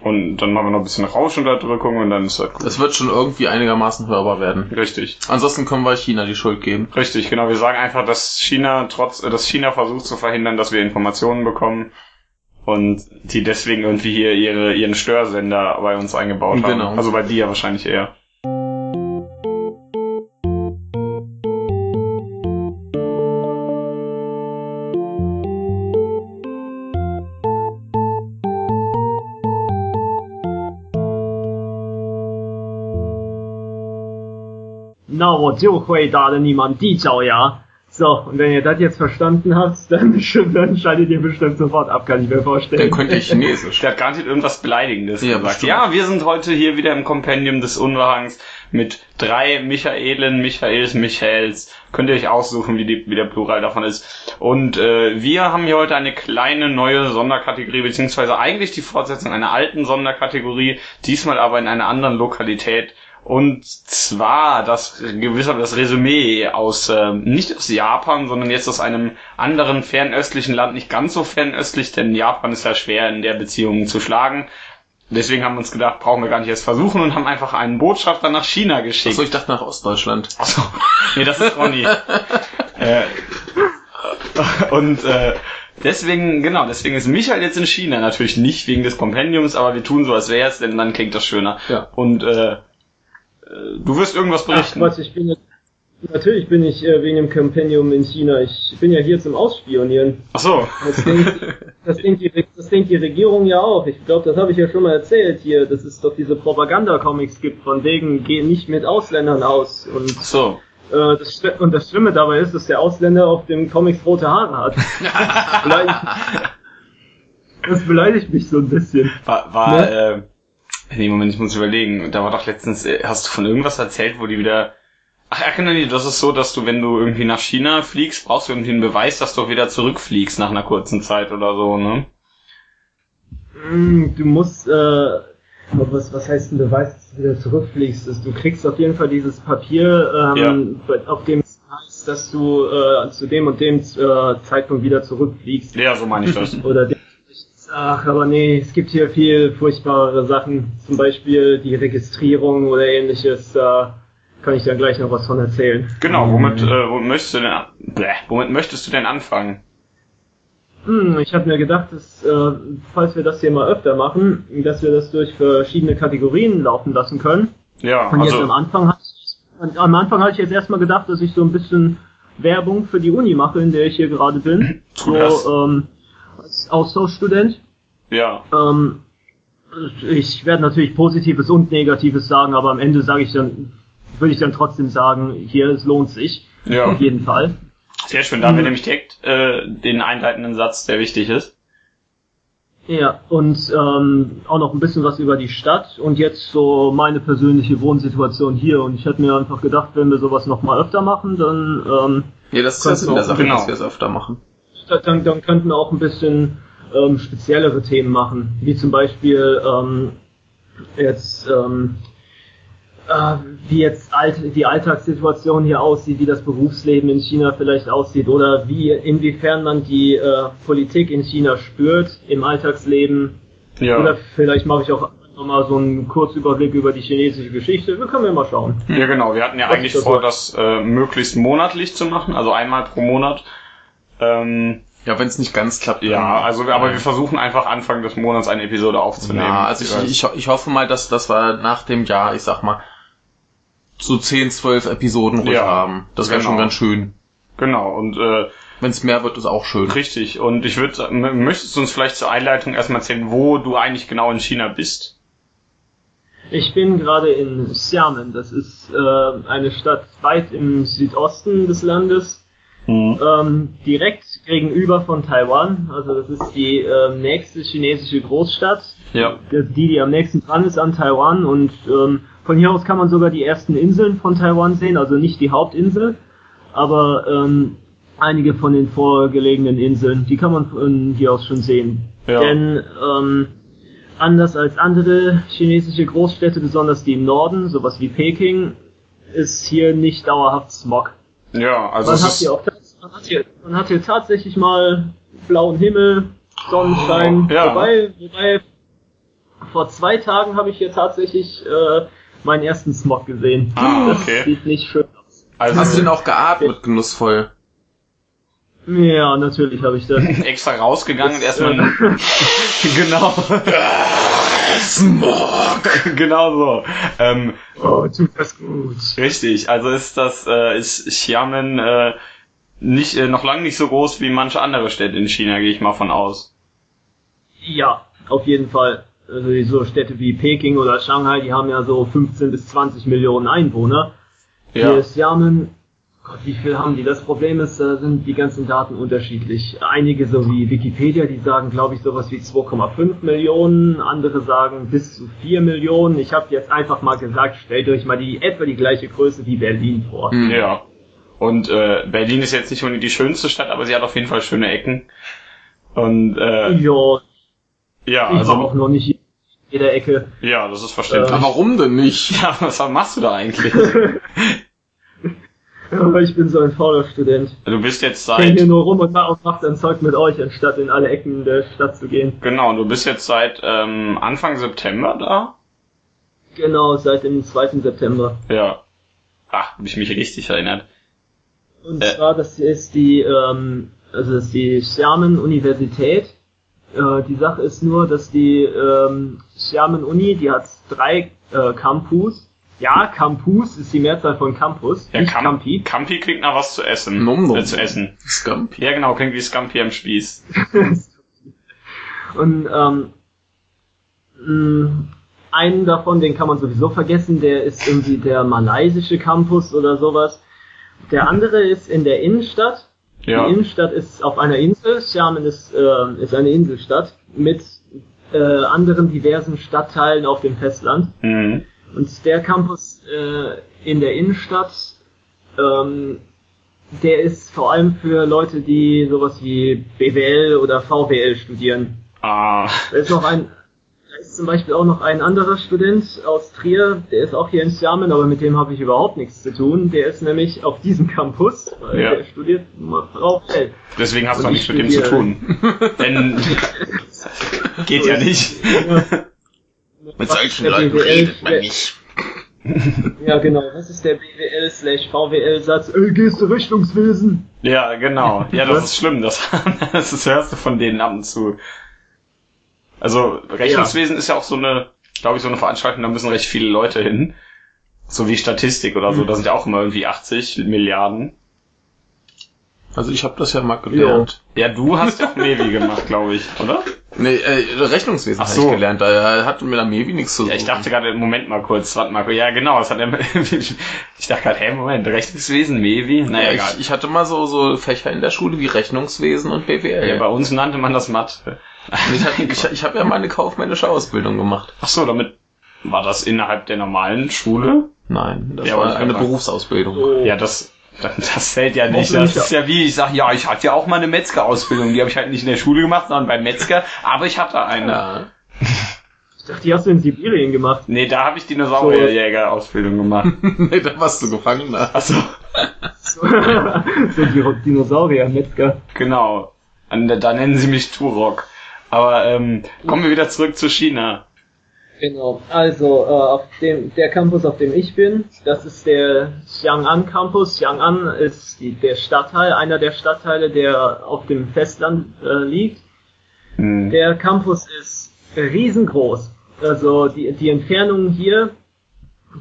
Und dann machen wir noch ein bisschen Rauschunterdrückung und dann ist das gut. Es wird schon irgendwie einigermaßen hörbar werden. Richtig. Ansonsten können wir China die Schuld geben. Richtig, genau. Wir sagen einfach, dass China trotz, äh, dass China versucht zu verhindern, dass wir Informationen bekommen und die deswegen irgendwie hier ihre, ihren Störsender bei uns eingebaut haben. Genau. Also bei dir wahrscheinlich eher. So, und wenn ihr das jetzt verstanden habt, dann, dann schaltet ihr bestimmt sofort ab, kann ich mir vorstellen. Dann könnte ich Chinesisch. Der hat garantiert irgendwas Beleidigendes ja, gesagt. Bestimmt. Ja, wir sind heute hier wieder im Kompendium des Unbehangs mit drei Michaelen, Michaels, Michaels. Könnt ihr euch aussuchen, wie, die, wie der Plural davon ist. Und äh, wir haben hier heute eine kleine neue Sonderkategorie, beziehungsweise eigentlich die Fortsetzung einer alten Sonderkategorie, diesmal aber in einer anderen Lokalität und zwar das gewisse das Resümee aus äh, nicht aus Japan, sondern jetzt aus einem anderen fernöstlichen Land, nicht ganz so fernöstlich, denn Japan ist ja schwer in der Beziehung zu schlagen. Deswegen haben wir uns gedacht, brauchen wir gar nicht erst versuchen und haben einfach einen Botschafter nach China geschickt. Achso, ich dachte nach Ostdeutschland. Achso, nee, das ist Ronny. äh, und äh, deswegen, genau, deswegen ist Michael jetzt in China. Natürlich nicht wegen des Kompendiums, aber wir tun so, als wäre es, denn dann klingt das schöner. Ja. Und äh, du wirst irgendwas berichten. Ach, was, ich bin jetzt, natürlich bin ich äh, wegen dem Compendium in China. Ich bin ja hier zum Ausspionieren. Ach so. Das denkt, das denkt, die, das denkt die Regierung ja auch. Ich glaube, das habe ich ja schon mal erzählt hier, dass es doch diese Propaganda-Comics gibt, von wegen, geh nicht mit Ausländern aus. Und Ach so. Äh, das, und das Schlimme dabei ist, dass der Ausländer auf dem Comics rote Haare hat. das beleidigt mich so ein bisschen. War, war ne? äh, Nee, Moment, ich muss überlegen. Da war doch letztens, äh, hast du von irgendwas erzählt, wo die wieder... Ach, ja, genau, das ist so, dass du, wenn du irgendwie nach China fliegst, brauchst du irgendwie einen Beweis, dass du wieder zurückfliegst nach einer kurzen Zeit oder so, ne? Mm, du musst, äh, was, was heißt ein Beweis, dass du wieder zurückfliegst? Du kriegst auf jeden Fall dieses Papier, ähm, ja. auf dem es heißt, dass du äh, zu dem und dem äh, Zeitpunkt wieder zurückfliegst. Ja, so meine ich das. oder dem Ach, aber nee, es gibt hier viel furchtbarere Sachen. Zum Beispiel die Registrierung oder ähnliches. Da kann ich dann gleich noch was von erzählen. Genau, womit, äh, womit möchtest du denn, bleh, womit möchtest du denn anfangen? Hm, ich habe mir gedacht, dass, äh, falls wir das hier mal öfter machen, dass wir das durch verschiedene Kategorien laufen lassen können. Ja, Und also jetzt am Anfang hatte ich, am Anfang hatte ich jetzt erstmal gedacht, dass ich so ein bisschen Werbung für die Uni mache, in der ich hier gerade bin. so, ähm, als Austauschstudent. Ja. Ähm, ich werde natürlich Positives und Negatives sagen, aber am Ende sage ich dann, würde ich dann trotzdem sagen, hier, es lohnt sich. Ja. Auf jeden Fall. Sehr schön, da haben wir mhm. nämlich direkt äh, den einleitenden Satz, der wichtig ist. Ja, und ähm, auch noch ein bisschen was über die Stadt und jetzt so meine persönliche Wohnsituation hier. Und ich hätte mir einfach gedacht, wenn wir sowas noch mal öfter machen, dann ähm, ja, das ist das in der Sache, genau. dass wir es öfter machen dann, dann könnten wir auch ein bisschen ähm, speziellere Themen machen, wie zum Beispiel ähm, jetzt ähm, äh, wie jetzt alt, die Alltagssituation hier aussieht, wie das Berufsleben in China vielleicht aussieht oder wie inwiefern man die äh, Politik in China spürt im Alltagsleben. Ja. Oder vielleicht mache ich auch nochmal so einen Kurzüberblick über die chinesische Geschichte. Wir können ja mal schauen. Ja, genau. Wir hatten ja Was eigentlich vor, das äh, möglichst monatlich zu machen, also einmal pro Monat. Ähm, ja, wenn es nicht ganz klappt. Ja, also aber wir versuchen einfach Anfang des Monats eine Episode aufzunehmen. Ja, also ich, ich, ich hoffe mal, dass, dass wir nach dem Jahr, ich sag mal, so 10, 12 Episoden ruhig ja, haben. Das wäre genau. schon ganz schön. Genau, und äh, wenn es mehr wird, ist auch schön. Richtig, und ich würde, möchtest du uns vielleicht zur Einleitung erstmal erzählen, wo du eigentlich genau in China bist? Ich bin gerade in Xiamen, das ist äh, eine Stadt weit im Südosten des Landes Mhm. Ähm, direkt gegenüber von Taiwan. Also das ist die äh, nächste chinesische Großstadt. Ja. Die, die am nächsten dran ist an Taiwan. Und ähm, von hier aus kann man sogar die ersten Inseln von Taiwan sehen. Also nicht die Hauptinsel, aber ähm, einige von den vorgelegenen Inseln. Die kann man von hier aus schon sehen. Ja. Denn ähm, anders als andere chinesische Großstädte, besonders die im Norden, sowas wie Peking, ist hier nicht dauerhaft Smog. Ja, also man hat hier auch man hat hier, man hat hier tatsächlich mal blauen Himmel, Sonnenschein, oh, ja. wobei, wobei vor zwei Tagen habe ich hier tatsächlich äh, meinen ersten Smog gesehen. Ah, das okay. sieht nicht schön aus. Also Hast du den auch geatmet, genussvoll? Ja, natürlich habe ich das. extra rausgegangen und erstmal. genau. Smog! genau so. Ähm, oh, tut das gut. richtig. Also ist das, äh, ist Xiamen äh, nicht, äh, noch lange nicht so groß wie manche andere Städte in China, gehe ich mal von aus. Ja, auf jeden Fall. Also so Städte wie Peking oder Shanghai, die haben ja so 15 bis 20 Millionen Einwohner. Ja. Hier ist Xiamen, Gott, wie viel haben die? Das Problem ist, da sind die ganzen Daten unterschiedlich. Einige, so wie Wikipedia, die sagen, glaube ich, sowas wie 2,5 Millionen, andere sagen bis zu 4 Millionen. Ich habe jetzt einfach mal gesagt, stellt euch mal die etwa die gleiche Größe wie Berlin vor. Hm. Ja. Und äh, Berlin ist jetzt nicht unbedingt die schönste Stadt, aber sie hat auf jeden Fall schöne Ecken. Und äh, Ja, ja, ich war auch also noch nicht jeder Ecke. ja, das ist verständlich. Aber warum denn nicht? Ja, was machst du da eigentlich? Aber ich bin so ein fauler Student. Du bist jetzt Ich hänge hier seit nur rum und mache mach dann Zeug mit euch, anstatt in alle Ecken der Stadt zu gehen. genau, du bist jetzt seit ähm, Anfang September da. Genau, seit dem 2. September. Ja. Ach, hab ich mich richtig erinnert. Und Äh. zwar, das ist die, ähm, also das ist die Xiamen Universität. Äh, die Sache ist nur, dass die ähm, Xiamen Uni, die hat drei äh, Campus. Ja, Campus ist die Mehrzahl von Campus, Ja, nicht Cam Campi. Campi klingt nach was zu essen. Nom nom. Äh, zu essen. Scampi. Ja, genau, klingt wie Scampi am Spieß. Und ähm, mh, einen davon, den kann man sowieso vergessen, der ist irgendwie der malaysische Campus oder sowas. Der andere ist in der Innenstadt. Ja. Die Innenstadt ist auf einer Insel. Xiamen ist, äh, ist eine Inselstadt mit äh, anderen diversen Stadtteilen auf dem Festland. Mhm. Und der Campus äh, in der Innenstadt, ähm, der ist vor allem für Leute, die sowas wie BWL oder VWL studieren. Ah, Da ist noch ein, da ist zum Beispiel auch noch ein anderer Student aus Trier, der ist auch hier in Xiamen, aber mit dem habe ich überhaupt nichts zu tun. Der ist nämlich auf diesem Campus, weil Ja. der studiert VWL. deswegen hast du nichts ich mit dem zu tun. Denn geht ja nicht. Mit solchen Leuten BWL redet man nicht. Ja, genau. Was ist der BWL slash VWL Satz? Äh, gehst du Richtungswesen? Ja, genau. Ja, das ist schlimm. Das, das ist- hörst du von denen ab und zu. Also, Rechnungswesen ist ja auch so eine, glaube ich, so eine Veranstaltung, da müssen recht viele Leute hin. So wie Statistik oder so, da sind ja auch immer irgendwie 80 Milliarden. Also ich habe das ja mal gelernt. Ja, du hast ja auch gemacht, glaube ich, oder? Nee, äh, Rechnungswesen Ach habe so. ich gelernt. Da hat mit der Mevi nichts zu tun. Ja, ich dachte gerade, Moment mal kurz, warte mal, ja genau, das hat er, ich dachte gerade, hä, Moment, Rechnungswesen, Mevi? Naja, Ja, egal. ich, ich hatte mal so, so Fächer in der Schule wie Rechnungswesen und BWL. Ja, bei uns nannte man das Mathe. Ich hatte- ich, ich habe ja mal eine kaufmännische Ausbildung gemacht. Ach so, damit war das innerhalb der normalen Schule? Nein, das Ja, war eine. Berufsausbildung. So. Ja, das, das, zählt ja nicht. Das ist ja wie, ich sag, ja, ich hatte ja auch mal eine Metzgerausbildung. Die habe ich halt nicht in der Schule gemacht, sondern beim Metzger. Aber ich hatte eine. Ja. Ich dachte, die hast du in Sibirien gemacht. Nee, da habe ich Dinosaurierjäger-Ausbildung gemacht. nee, da warst du gefangen. Ne? Achso, So, so die Dinosaurier, Metzger. genau. Und da nennen sie mich Turok. Aber ähm, kommen wir wieder zurück zu China. Genau. Also, äh, auf dem, der Campus, auf dem ich bin, das ist der Xiang'an Campus. Xiang'an ist die, der Stadtteil, einer der Stadtteile, der auf dem Festland äh, liegt. Hm. Der Campus ist riesengroß. Also die, die Entfernungen hier,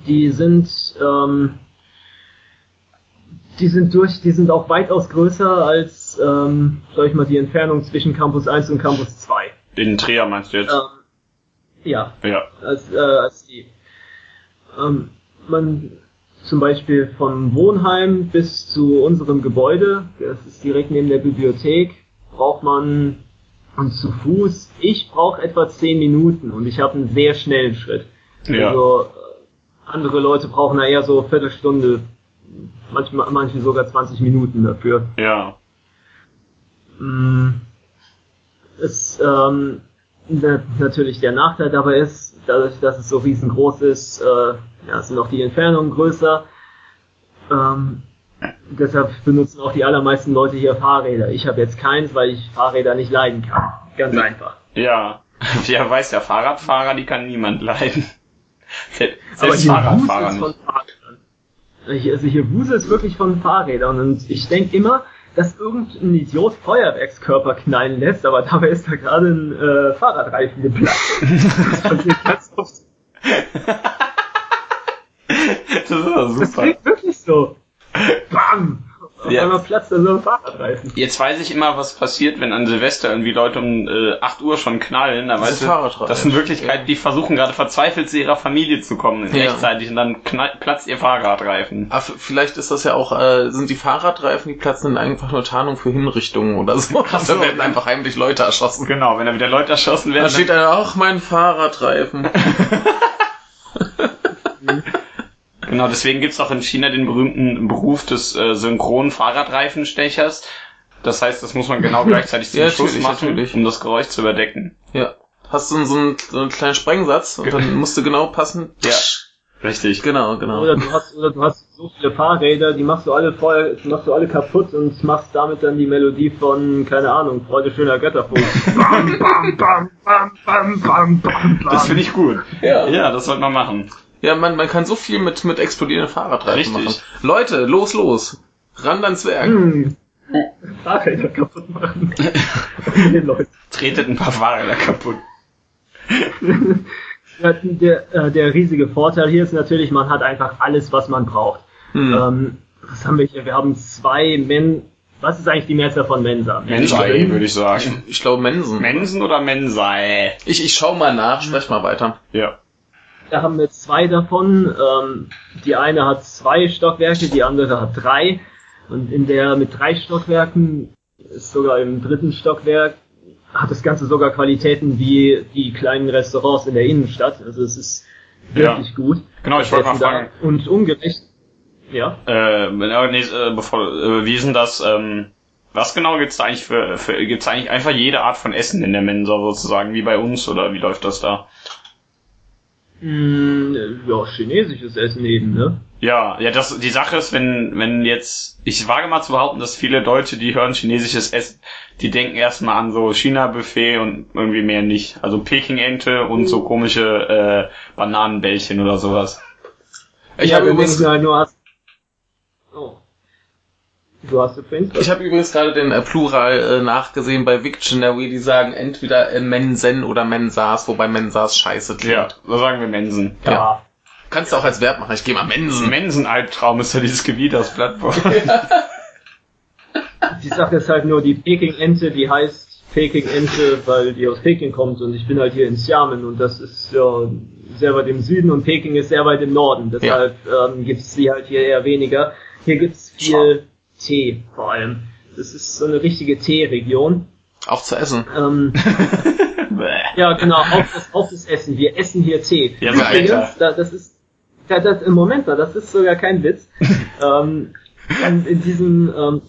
die sind, ähm, die sind durch, die sind auch weitaus größer als, ähm, sag ich mal, die Entfernung zwischen Campus 1 und Campus 2. Den Trier meinst du jetzt? Ähm, ja, Ja. als, äh, als die. Ähm, man zum Beispiel vom Wohnheim bis zu unserem Gebäude, das ist direkt neben der Bibliothek, braucht man und zu Fuß, ich brauche etwa 10 Minuten und ich habe einen sehr schnellen Schritt. Ja. Also äh, andere Leute brauchen da eher so eine Viertelstunde, manchmal, manche sogar 20 Minuten dafür. Ja. Mm, Es, ähm, natürlich der Nachteil dabei ist, dadurch, dass es so riesengroß ist, äh, ja, sind auch die Entfernungen größer. Ähm, deshalb benutzen auch die allermeisten Leute hier Fahrräder. Ich habe jetzt keins, weil ich Fahrräder nicht leiden kann. Ganz einfach. Ja. Ja, weiß der Fahrradfahrer, die kann niemand leiden. Selbst Aber hier Fahrradfahrer nicht. Von Fahrrädern. Also hier Wusel ist wirklich von Fahrrädern und ich denke immer, dass irgendein Idiot Feuerwerkskörper knallen lässt, aber dabei ist da gerade ein äh, Fahrradreifen geplatzt. das passiert ganz oft. das ist doch super. Das klingt wirklich so. Einmal platzt da so ein Fahrradreifen. Jetzt weiß ich immer, was passiert, wenn an Silvester irgendwie Leute um äh, 8 Uhr schon knallen. Da weißt du, das sind Wirklichkeit, ja. die versuchen gerade verzweifelt zu ihrer Familie zu kommen ja. rechtzeitig und dann knall, platzt ihr Fahrradreifen. Aber vielleicht ist das ja auch, äh, sind die Fahrradreifen, die platzen dann einfach nur Tarnung für Hinrichtungen oder so. Ach so. Da werden einfach heimlich Leute erschossen. Genau, wenn da wieder Leute erschossen werden. Da steht dann, ach, mein Fahrradreifen. Genau, deswegen gibt's auch in China den berühmten Beruf des äh, synchronen Fahrradreifenstechers. Das heißt, das muss man genau gleichzeitig zum ja, Schluss machen, natürlich. um das Geräusch zu überdecken. Ja. Hast du so einen, so einen kleinen Sprengsatz und dann musst du genau passen. Ja. Richtig. Genau, genau. Oder du hast, oder du hast so viele Fahrräder, die machst du alle voll, machst du alle kaputt und machst damit dann die Melodie von, keine Ahnung, Freude schöner Götterfunk. bam, bam, bam, bam, bam, bam, bam, Das finde ich gut. Ja. Ja, das sollte man machen. Ja, man, man kann so viel mit, mit explodierenden Fahrradreifen machen. Leute, los, los. Ran ans Werk. Hm. Fahrräder kaputt machen. Tretet ein paar Fahrräder kaputt. der, äh, der riesige Vorteil hier ist natürlich, man hat einfach alles, was man braucht. Hm. Ähm, was haben wir hier? Wir haben zwei Men. Was ist eigentlich die Mehrzahl von Mensa? Mensai, würde ich sagen. Ich, ich glaube Mensen. Mensen oder Mensai? Ich, ich schau mal nach, sprech mal weiter. Ja. Da haben wir zwei davon. Ähm, die eine hat zwei Stockwerke, die andere hat drei. Und in der mit drei Stockwerken ist sogar im dritten Stockwerk hat das Ganze sogar Qualitäten wie die kleinen Restaurants in der Innenstadt. Also es ist wirklich ja. gut. Genau, ich wollte mal fragen. Und ungerecht. Ja. Äh, nee, bevor, äh, wie ist denn das? Ähm, was genau gibt's da eigentlich für, für gibt's eigentlich einfach jede Art von Essen in der Mensa sozusagen, wie bei uns oder wie läuft das da? Mm, ja, chinesisches Essen eben, ne? Ja, ja, das, die Sache ist, wenn, wenn jetzt, ich wage mal zu behaupten, dass viele Deutsche, die hören chinesisches Essen, die denken erstmal an so China-Buffet und irgendwie mehr nicht. Also Peking-Ente und so komische, äh, Bananenbällchen oder sowas. Ich ja, habe übrigens halt nur oh. Du hast übrigens. Ich habe übrigens gerade den äh, Plural äh, nachgesehen bei Wiktionary, die sagen entweder äh, Mensen oder Mensas, wobei Mensas scheiße klingt. Ja, so sagen wir Mensen. Ja. ja. Kannst du auch als Verb machen, ich gehe mal Mensen. Mensen-Albtraum ist ja dieses Gebiet aus Plattform. die Sache ist halt nur, die Peking-Ente, die heißt Peking-Ente, weil die aus Peking kommt und ich bin halt hier in Xiamen und das ist ja sehr weit im Süden und Peking ist sehr weit im Norden. Deshalb ja. ähm, gibt es sie halt hier eher weniger. Hier gibt's viel Tee vor allem. Das ist so eine richtige Teeregion. Auch zu essen. Ähm, ja, genau, auch das, auch das Essen. Wir essen hier Tee. Ja, Übrigens, da, das ist, da, das, im Moment mal, das ist sogar kein Witz. ähm, in diesem, ähm,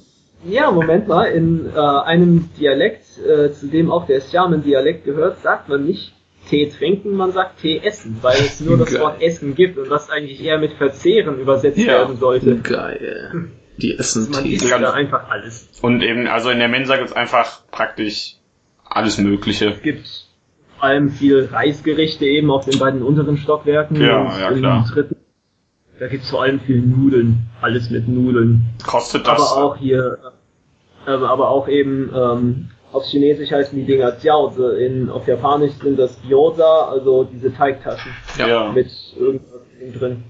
ja, Moment mal, in äh, einem Dialekt, äh, zu dem auch der Xiamen-Dialekt gehört, sagt man nicht Tee trinken, man sagt Tee essen, weil es nur das Geil. Wort Essen gibt und das eigentlich eher mit Verzehren übersetzt ja. werden sollte. Geil. Die essen Man isst da einfach alles. Und eben, also in der Mensa gibt's einfach praktisch alles Mögliche. Es gibt vor allem viel Reisgerichte eben auf den beiden unteren Stockwerken. Ja, und ja, klar. Dritten, da gibt's vor allem viel Nudeln. Alles mit Nudeln. Kostet das? Aber auch hier, äh, aber auch eben, ähm, auf Chinesisch heißen die Dinger Jiaozi, in, auf Japanisch sind das Gyoza, also diese Teigtaschen. Ja. Mit irgendwas drin.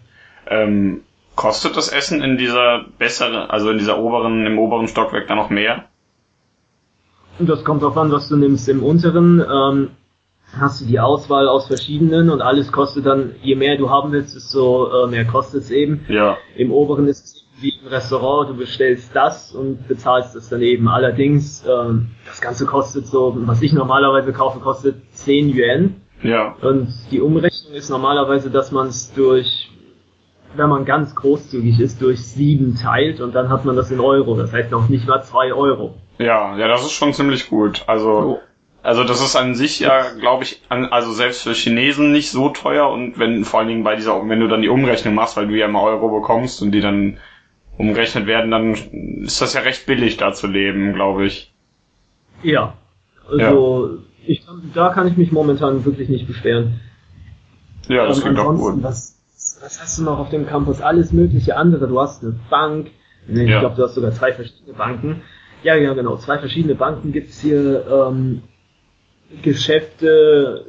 Ähm, Kostet das Essen in dieser besseren, also in dieser oberen, im oberen Stockwerk dann noch mehr? Das kommt drauf an, was du nimmst. Im unteren ähm, hast du die Auswahl aus verschiedenen und alles kostet dann, je mehr du haben willst, desto äh, mehr kostet es eben. Ja. Im oberen ist es wie im Restaurant, du bestellst das und bezahlst es dann eben. Allerdings, ähm, das Ganze kostet so, was ich normalerweise kaufe, kostet 10 Yuan. Ja. Und die Umrechnung ist normalerweise, dass man es durch wenn man ganz großzügig ist, durch sieben teilt und dann hat man das in Euro. Das heißt noch nicht mal zwei Euro. Ja, ja, das ist schon ziemlich gut. Also, also das ist an sich ja, glaube ich, an, also selbst für Chinesen nicht so teuer und wenn vor allen Dingen bei dieser, wenn du dann die Umrechnung machst, weil du ja immer Euro bekommst und die dann umgerechnet werden, dann ist das ja recht billig da zu leben, glaube ich. Ja. Also Ich, da kann ich mich momentan wirklich nicht beschweren. Ja, das ähm, klingt auch gut. Was, was hast du noch auf dem Campus? Alles mögliche andere. Du hast eine Bank. Nee, ich ja. glaube, du hast sogar zwei verschiedene Banken. Ja, ja, genau. Zwei verschiedene Banken gibt's hier. Ähm, Geschäfte,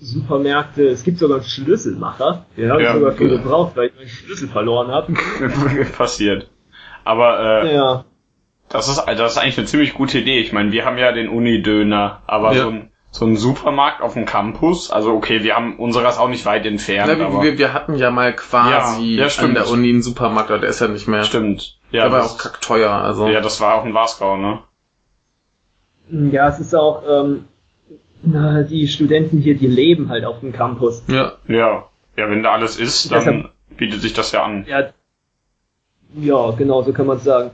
Supermärkte, es gibt sogar einen Schlüsselmacher. Den habe ich sogar für gebraucht, weil ich meinen Schlüssel verloren habe. Passiert. Aber äh, ja. das, ist, das ist eigentlich eine ziemlich gute Idee. Ich meine, wir haben ja den Uni-Döner, aber ja. so ein so ein Supermarkt auf dem Campus. Also okay, wir haben unseres auch nicht weit entfernt. Ja, aber wir, wir hatten ja mal quasi ja, ja, an der Uni einen Supermarkt, aber der ist ja nicht mehr. Stimmt. Ja, der war auch kackteuer. Also. Ja, das war auch in Wasgau, ne? Ja, es ist auch, ähm, na, die Studenten hier, die leben halt auf dem Campus. Ja. Ja. Ja, wenn da alles ist, dann Deshalb, bietet sich das ja an. Ja, ja genau, so kann man sagen.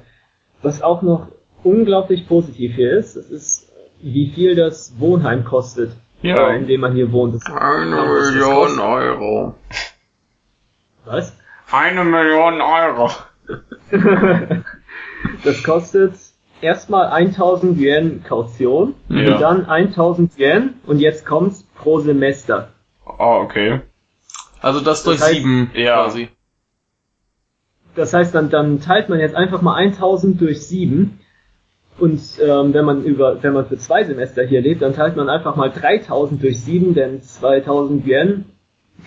Was auch noch unglaublich positiv hier ist, das ist wie viel das Wohnheim kostet, ja. äh, in dem man hier wohnt. Das Eine Million Euro. Was? Eine Million Euro. das kostet erstmal 1000 Yuan Kaution ja. und dann 1000 Yuan und jetzt kommt's pro Semester. Oh, okay. Also das durch das heißt, sieben ja. quasi. Das heißt, dann, dann teilt man jetzt einfach mal 1000 durch sieben und ähm, wenn man über, wenn man für zwei Semester hier lebt, dann teilt man einfach mal 3000 durch 7, denn 2000 Yen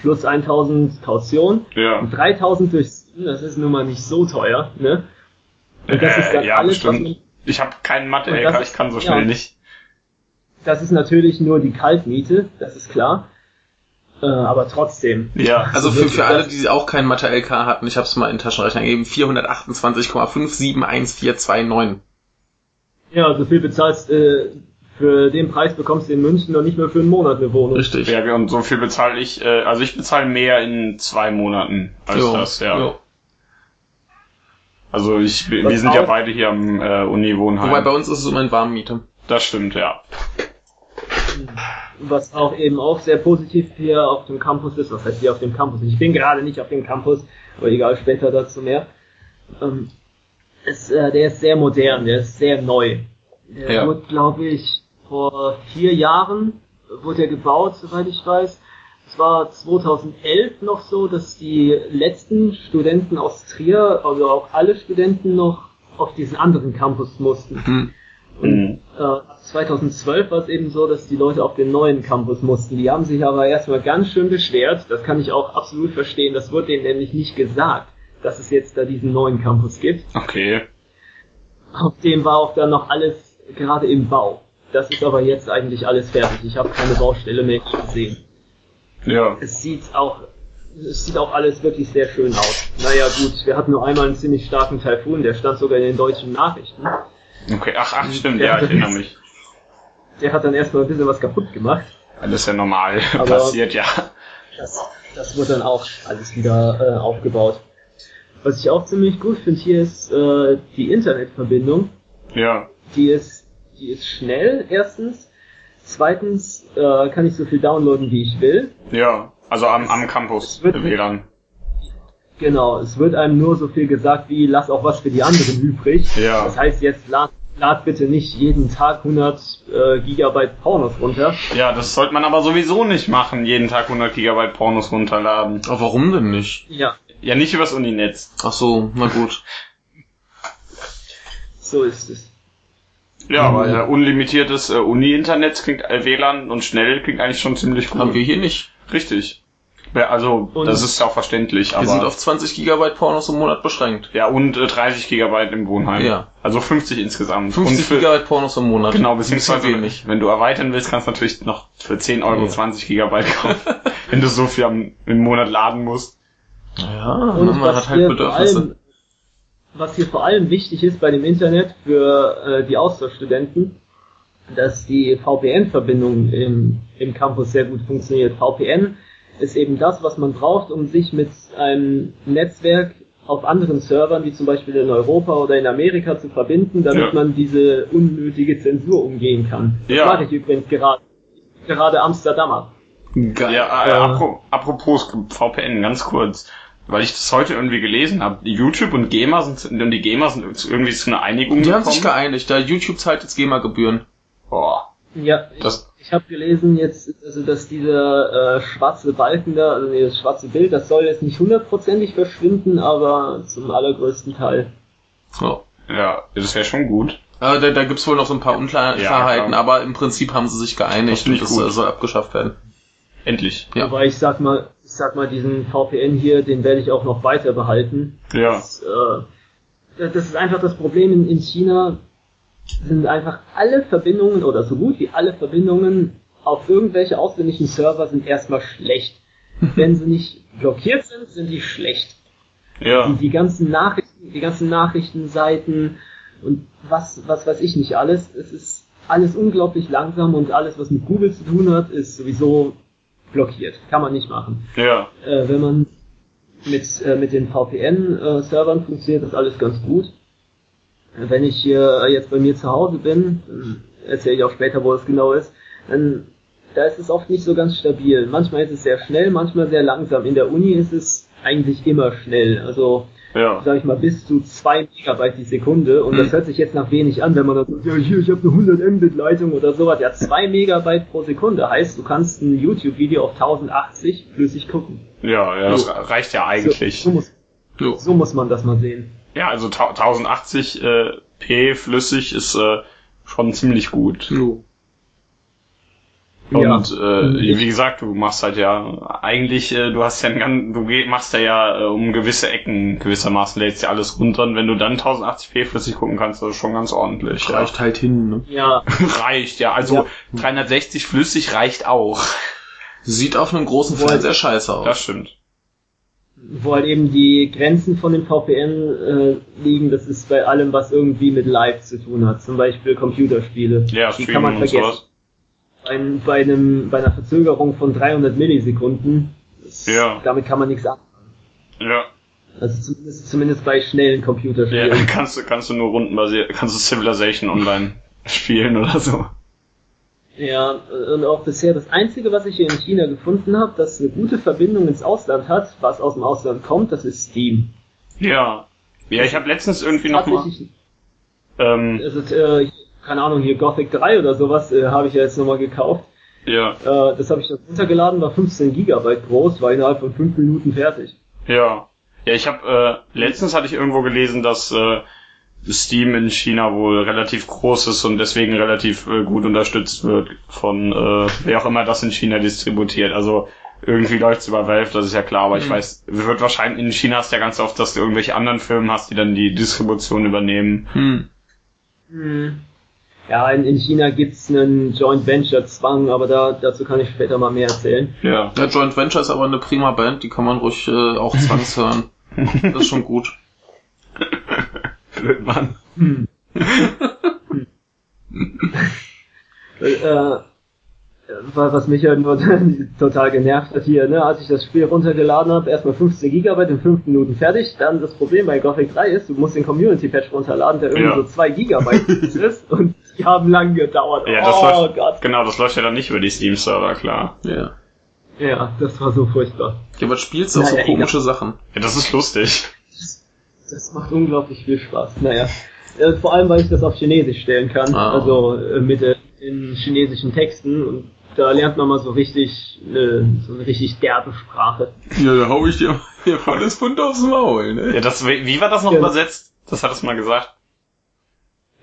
plus 1000 Kaution. Ja. Und 3000 durch 7, das ist nun mal nicht so teuer, ne? Und das äh, ist dann ja, alles, bestimmt. was man, Ich habe keinen Mathe-LK, ich kann so schnell ja, nicht. Das ist natürlich nur die Kaltmiete, das ist klar. Äh, aber trotzdem. Ja, also für, für alle, die auch keinen Mathe-LK hatten, ich habe es mal in Taschenrechner gegeben, 428,571429. Ja, so viel bezahlst, äh, für den Preis bekommst du in München noch nicht mehr für einen Monat eine Wohnung. Richtig. Ja, und so viel bezahle ich, äh, also ich bezahle mehr in zwei Monaten als jo. das, ja. Jo. Also ich, wir sind auch? ja beide hier am äh, Uni-Wohnheim. Wobei bei uns ist es immer ein Warmmiete. Das stimmt, ja. Was auch eben auch sehr positiv hier auf dem Campus ist, was heißt hier auf dem Campus? Ich bin gerade nicht auf dem Campus, aber egal, später dazu mehr. Ähm, ist, äh, der ist sehr modern, der ist sehr neu. Der ja. wurde, glaube ich, vor vier Jahren wurde er gebaut, soweit ich weiß. Es war 2011 noch so, dass die letzten Studenten aus Trier, also auch alle Studenten noch auf diesen anderen Campus mussten. Mhm. Und äh, 2012 war es eben so, dass die Leute auf den neuen Campus mussten. Die haben sich aber erstmal ganz schön beschwert. Das kann ich auch absolut verstehen. Das wurde denen nämlich nicht gesagt dass es jetzt da diesen neuen Campus gibt. Okay. Auf dem war auch dann noch alles gerade im Bau. Das ist aber jetzt eigentlich alles fertig. Ich habe keine Baustelle mehr gesehen. Ja. Es sieht auch es sieht auch alles wirklich sehr schön aus. Naja gut, wir hatten nur einmal einen ziemlich starken Taifun, der stand sogar in den deutschen Nachrichten. Okay, ach, ach stimmt, der ja, ich erinnere mich. Der hat dann erstmal ein bisschen was kaputt gemacht. Alles ja normal, passiert ja. Das, das wird dann auch alles wieder äh, aufgebaut. Was ich auch ziemlich gut finde hier ist äh, die Internetverbindung. Ja. Die ist, die ist schnell, erstens. Zweitens äh, kann ich so viel downloaden, wie ich will. Ja, also am, am Campus wird WLAN. Genau, es wird einem nur so viel gesagt wie, lass auch was für die anderen übrig. Ja. Das heißt jetzt, lad, lad bitte nicht jeden Tag 100 äh, Gigabyte Pornos runter. Ja, das sollte man aber sowieso nicht machen, jeden Tag 100 Gigabyte Pornos runterladen. Aber warum denn nicht? Ja, ja, nicht übers Uninetz. Ach so, na gut. so ist es. Ja, aber äh, unlimitiertes äh, Uni-Internet klingt äh, WLAN und schnell klingt eigentlich schon ziemlich cool. Haben wir hier nicht. Richtig. Ja, also, und das ist auch verständlich. Wir aber sind auf 20 Gigabyte Pornos im Monat beschränkt. Ja, und äh, 30 Gigabyte im Wohnheim. Ja. Also 50 insgesamt. 50 für, Gigabyte Pornos im Monat. Genau, beziehungsweise wenig. wenn du erweitern willst, kannst du natürlich noch für 10 Euro ja. 20 Gigabyte kaufen. wenn du so viel am, im Monat laden musst. Ja, und man hat halt Bedürfnisse. Allem, was hier vor allem wichtig ist bei dem Internet für äh, die Austauschstudenten, dass die VPN-Verbindung im, im Campus sehr gut funktioniert. VPN ist eben das, was man braucht, um sich mit einem Netzwerk auf anderen Servern, wie zum Beispiel in Europa oder in Amerika, zu verbinden, damit ja. man diese unnötige Zensur umgehen kann. Das ja. mache ich übrigens gerade. Gerade Amsterdamer. Geil. Ja, äh, äh, apropos VPN, ganz kurz weil ich das heute irgendwie gelesen habe. YouTube und GEMA sind und die GEMA sind irgendwie zu einer Einigung Die gekommen. haben sich geeinigt, da YouTube zahlt jetzt GEMA-Gebühren. Boah. Ja, das, ich habe gelesen jetzt, also dass dieser äh, schwarze Balken da, also nee, das schwarze Bild, das soll jetzt nicht hundertprozentig verschwinden, aber zum allergrößten Teil. Oh. Ja, das wäre schon gut. Äh, da, da gibt's wohl noch so ein paar Unklarheiten, ja, aber im Prinzip haben sie sich geeinigt und das gut. soll abgeschafft werden. Endlich. Ja. Aber ich sag mal, ich sag mal, diesen VPN hier, den werde ich auch noch weiter behalten. Ja. Das, äh, das ist einfach das Problem in, in China sind einfach alle Verbindungen oder so gut wie alle Verbindungen auf irgendwelche ausländischen Server sind erstmal schlecht. Wenn sie nicht blockiert sind, sind die schlecht. Ja. Die, die ganzen Nachrichten, die ganzen Nachrichtenseiten und was, was weiß ich nicht alles, es ist alles unglaublich langsam und alles, was mit Google zu tun hat, ist sowieso blockiert. Kann man nicht machen. Ja. Äh, wenn man mit, äh, mit den VPN-Servern äh, funktioniert das alles ganz gut. Wenn ich hier jetzt bei mir zu Hause bin, erzähle ich auch später, wo es genau ist, dann da ist es oft nicht so ganz stabil. Manchmal ist es sehr schnell, manchmal sehr langsam. In der Uni ist es eigentlich immer schnell. Also ja. sag ich mal, bis zu zwei Megabyte die Sekunde. Und mhm. das hört sich jetzt nach wenig an, wenn man dann sagt, ja, hier, ich habe eine 100 Mbit Leitung oder sowas. Ja, zwei Megabyte pro Sekunde heißt, du kannst ein YouTube-Video auf 1080 flüssig gucken. Ja, ja, das reicht ja eigentlich. So, so, muss, so muss man das mal sehen. Ja, also 1080 äh, p flüssig ist äh, schon ziemlich gut. Jo. Und ja. äh, wie gesagt, du machst halt ja eigentlich, äh, du hast ja ein, du machst ja, ja äh, um gewisse Ecken gewissermaßen lädst ja alles runter und wenn du dann 1080p flüssig gucken kannst, das ist schon ganz ordentlich. Reicht ja. halt hin, ne? Ja. reicht, ja. Also ja. 360 flüssig reicht auch. Sieht auf einem großen Fernseher scheiße aus. Das stimmt wo halt eben die Grenzen von dem VPN äh, liegen, das ist bei allem, was irgendwie mit Live zu tun hat, zum Beispiel Computerspiele. Ja, die kann man vergessen. Ein, bei, einem, bei einer Verzögerung von 300 Millisekunden, ja. damit kann man nichts anfangen. Ja. Also zumindest, zumindest bei schnellen Computerspielen. Ja, kannst du, kannst du nur rundenbasiert, kannst du Civilization online spielen oder so. Ja, und auch bisher das Einzige, was ich hier in China gefunden habe, das eine gute Verbindung ins Ausland hat, was aus dem Ausland kommt, das ist Steam. Ja. Ja, ich habe letztens irgendwie noch mal... Ähm, also, äh, keine Ahnung, hier Gothic 3 oder sowas äh, habe ich ja jetzt nochmal gekauft. Ja. Äh, das habe ich dann runtergeladen, war 15 Gigabyte groß, war innerhalb von 5 Minuten fertig. Ja. Ja, ich habe äh, letztens hatte ich irgendwo gelesen, dass äh, Steam in China wohl relativ groß ist und deswegen relativ äh, gut unterstützt wird von äh, wer auch immer das in China distributiert. Also irgendwie läuft's über Valve, das ist ja klar, aber mhm. ich weiß, wird wahrscheinlich in China ist ja ganz oft, dass du irgendwelche anderen Firmen hast, die dann die Distribution übernehmen. Mhm. Mhm. Ja, in, in China gibt's einen Joint Venture Zwang, aber da, dazu kann ich später mal mehr erzählen. Ja. ja, Joint Venture ist aber eine prima Band, die kann man ruhig äh, auch zwangs hören. Das ist schon gut. Blödmann. Hm. äh, was mich halt nur total genervt hat hier, ne, als ich das Spiel runtergeladen habe, erstmal 15 Gigabyte in 5 Minuten fertig. Dann das Problem bei Gothic 3 ist, du musst den Community Patch runterladen, der irgendwie ja. so 2 Gigabyte ist und die haben lang gedauert. Ja, das oh läuft, Gott. Genau, das läuft ja dann nicht über die Steam Server, klar. Ja. Ja, das war so furchtbar. Ja, aber spielst auch naja, so komische egal. Sachen. Ja, das ist lustig das macht unglaublich viel Spaß. Naja, äh, vor allem, weil ich das auf Chinesisch stellen kann, ah. also äh, mit äh, in chinesischen Texten und da lernt man mal so richtig äh, so eine richtig derbe Sprache. Ja, da hau ich dir hier volles Pfund aufs Maul, ne? Ja, das, wie war das noch ja. übersetzt? Das hat es mal gesagt.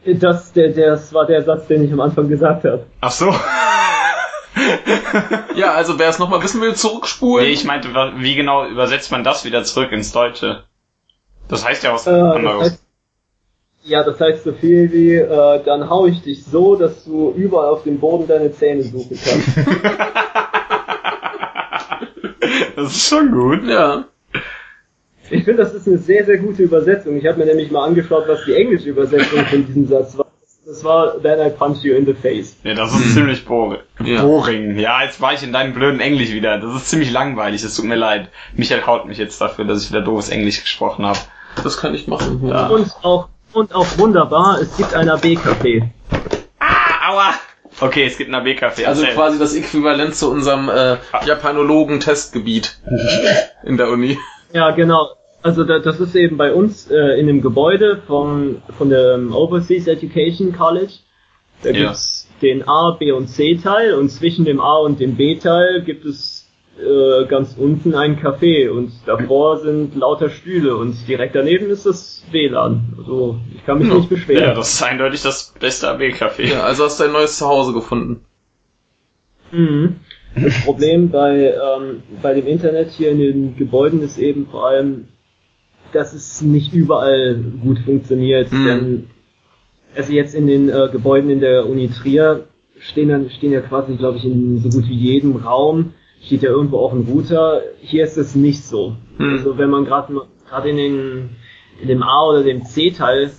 Das, der, das war der Satz, den ich am Anfang gesagt habe. Ach so. ja, also wer es nochmal wissen will, zurückspulen. Nee, ich meinte, wie genau übersetzt man das wieder zurück ins Deutsche? Das heißt ja was äh, anderes. Das heißt, ja, das heißt so viel wie, äh, dann hau ich dich so, dass du überall auf dem Boden deine Zähne suchen kannst. das ist schon gut. Ja. Ich finde, das ist eine sehr, sehr gute Übersetzung. Ich habe mir nämlich mal angeschaut, was die englische Übersetzung von diesem Satz war. Das war Then I punch you in the face. Ja, das ist hm. ziemlich boring. Ja. boring. Ja, jetzt war ich in deinem blöden Englisch wieder. Das ist ziemlich langweilig. Es tut mir leid. Michael haut mich jetzt dafür, dass ich wieder doofes Englisch gesprochen habe. Das kann ich machen. Ja. Und auch und auch wunderbar, es gibt ein AB-Café. Ah, aua! Okay, es gibt ein AB-Café. Also quasi das Äquivalent zu unserem äh, Japanologen-Testgebiet in der Uni. Ja, genau. Also da, das ist eben bei uns äh, in dem Gebäude von, von dem Overseas Education College. Da ja. gibt's den A, B und C-Teil und zwischen dem A und dem B-Teil gibt es äh, ganz unten ein Café und davor sind lauter Stühle und direkt daneben ist das WLAN. Also ich kann mich ja. nicht beschweren. Ja, das ist eindeutig das beste AB-Café. Ja, also hast du ein neues Zuhause gefunden. Mhm. Das Problem bei, ähm, bei dem Internet hier in den Gebäuden ist eben vor allem, dass es nicht überall gut funktioniert. Mhm. Denn also jetzt in den äh, Gebäuden in der Uni Trier stehen, dann, stehen ja quasi, glaube ich, in so gut wie jedem Raum steht ja irgendwo auch ein Router. Hier ist es nicht so. Mhm. Also wenn man gerade gerade in, den, in dem A oder dem C-Teil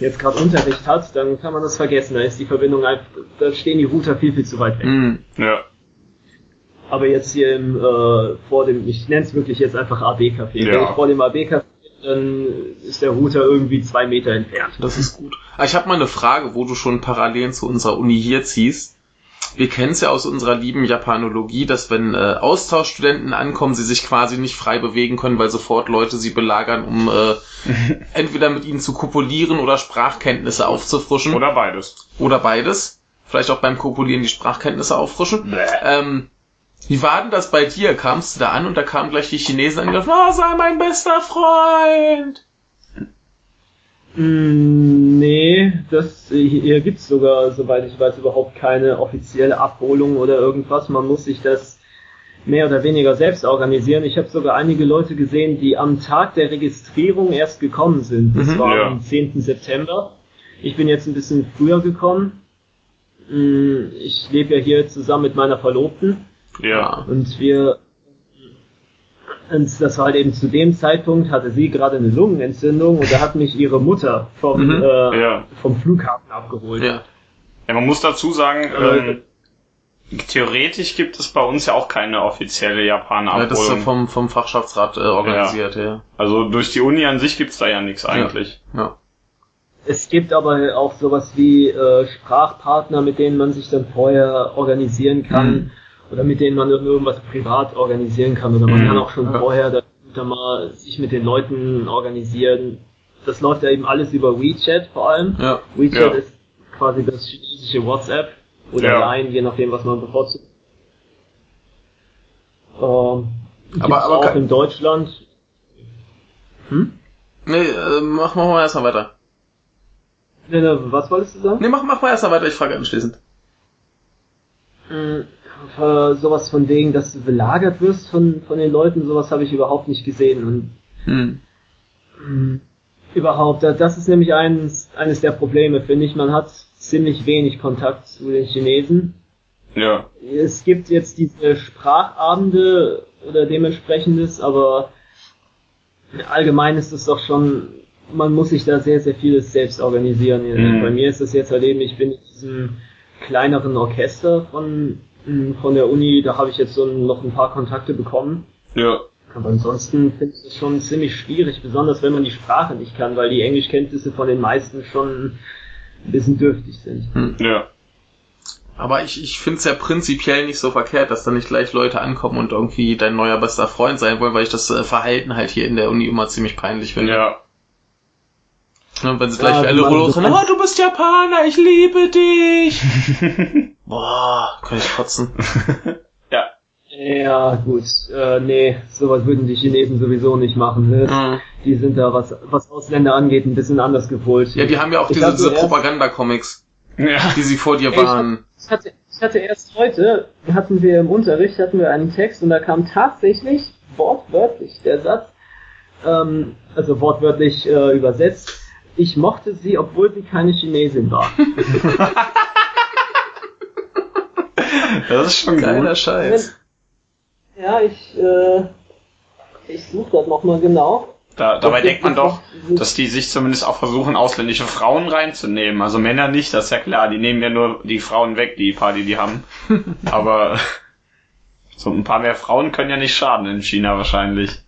jetzt gerade Unterricht hat, dann kann man das vergessen. Da ist die Verbindung einfach, da stehen die Router viel, viel zu weit weg. Mhm. Ja. Aber jetzt hier im, äh, vor dem, ich nenne es wirklich jetzt einfach AB-Café. Ja. Wenn ich vor dem AB-Café dann ist der Router irgendwie zwei Meter entfernt. Das ist gut. Ah, ich habe mal eine Frage, wo du schon Parallelen zu unserer Uni hier ziehst. Wir kennen es ja aus unserer lieben Japanologie, dass wenn äh, Austauschstudenten ankommen, sie sich quasi nicht frei bewegen können, weil sofort Leute sie belagern, um äh, entweder mit ihnen zu kopulieren oder Sprachkenntnisse aufzufrischen. Oder beides. Oder beides. Vielleicht auch beim Kopulieren die Sprachkenntnisse auffrischen. Ähm, wie war denn das bei dir? Kamst du da an und da kamen gleich die Chinesen und gesagt, oh, sei mein bester Freund. Mm, nee, das hier gibt's sogar, soweit ich weiß, überhaupt keine offizielle Abholung oder irgendwas. Man muss sich das mehr oder weniger selbst organisieren. Ich habe sogar einige Leute gesehen, die am Tag der Registrierung erst gekommen sind. Das mhm, war ja. am 10. September. Ich bin jetzt ein bisschen früher gekommen. Mm, ich lebe ja hier zusammen mit meiner Verlobten. Ja. Und wir, und das war halt eben zu dem Zeitpunkt, hatte sie gerade eine Lungenentzündung und da hat mich ihre Mutter vom, mhm. äh, ja. vom Flughafen abgeholt. Ja. ja, man muss dazu sagen, ähm, theoretisch gibt es bei uns ja auch keine offizielle Japaner-Abholung. Ja, das ist ja vom, vom Fachschaftsrat äh, organisiert, ja. ja. Also durch die Uni an sich gibt's da ja nichts eigentlich. Ja. ja. Es gibt aber auch sowas wie äh, Sprachpartner, mit denen man sich dann vorher organisieren kann. Mhm oder mit denen man irgendwas privat organisieren kann. Oder man mhm. kann auch schon ja. vorher da mal sich mit den Leuten organisieren. Das läuft ja eben alles über WeChat vor allem. Ja. WeChat ja. ist quasi das chinesische WhatsApp oder ja. Line, je nachdem, was man bevorzugt. Ähm, aber, aber auch in Deutschland. Hm? Nee, äh, mach, mach mal erstmal weiter. Nee, nee, was wolltest du sagen? Nee, mach, mach mal erstmal weiter, ich frage anschließend. Hm, äh, sowas von wegen, dass du belagert wirst von, von den Leuten, sowas habe ich überhaupt nicht gesehen. Und hm. mh, hm, überhaupt, das ist nämlich eines, eines der Probleme, finde ich. Man hat ziemlich wenig Kontakt zu den Chinesen. Ja. Es gibt jetzt diese Sprachabende oder dementsprechendes, aber allgemein ist es doch schon, man muss sich da sehr, sehr vieles selbst organisieren. Mhm. Bei mir ist es jetzt halt eben, ich bin in diesem kleineren Orchester von von der Uni, da habe ich jetzt so noch ein paar Kontakte bekommen. Ja. Aber ansonsten finde ich es schon ziemlich schwierig, besonders wenn man die Sprache nicht kann, weil die Englischkenntnisse von den meisten schon ein bisschen dürftig sind. Hm. Ja. Aber ich, ich finde es ja prinzipiell nicht so verkehrt, dass da nicht gleich Leute ankommen und irgendwie dein neuer bester Freund sein wollen, weil ich das äh, Verhalten halt hier in der Uni immer ziemlich peinlich finde. Ja. Und wenn sie gleich ja, für alle losrennen, oh, du bist Japaner, ich liebe dich. Boah, kann ich kotzen. ja. Ja, gut. Äh, nee, sowas würden die Chinesen sowieso nicht machen. Ne? Mhm. Die sind da, was, was Ausländer angeht, ein bisschen anders gepolt. Ja, die haben ja auch ich diese, diese Propaganda-Comics, ja. die sie vor dir waren. Ich hatte, ich hatte erst heute, hatten wir im Unterricht, hatten wir einen Text und da kam tatsächlich wortwörtlich der Satz, ähm, also wortwörtlich äh, übersetzt, ich mochte sie, obwohl sie keine Chinesin war. das ist schon geiler gut. Scheiß. Ja, ich, äh, ich suche das nochmal genau. Da, dabei denkt man doch, dass die sich zumindest auch versuchen, ausländische Frauen reinzunehmen. Also Männer nicht, das ist ja klar. Die nehmen ja nur die Frauen weg, die Party, die haben. Aber so ein paar mehr Frauen können ja nicht schaden in China wahrscheinlich.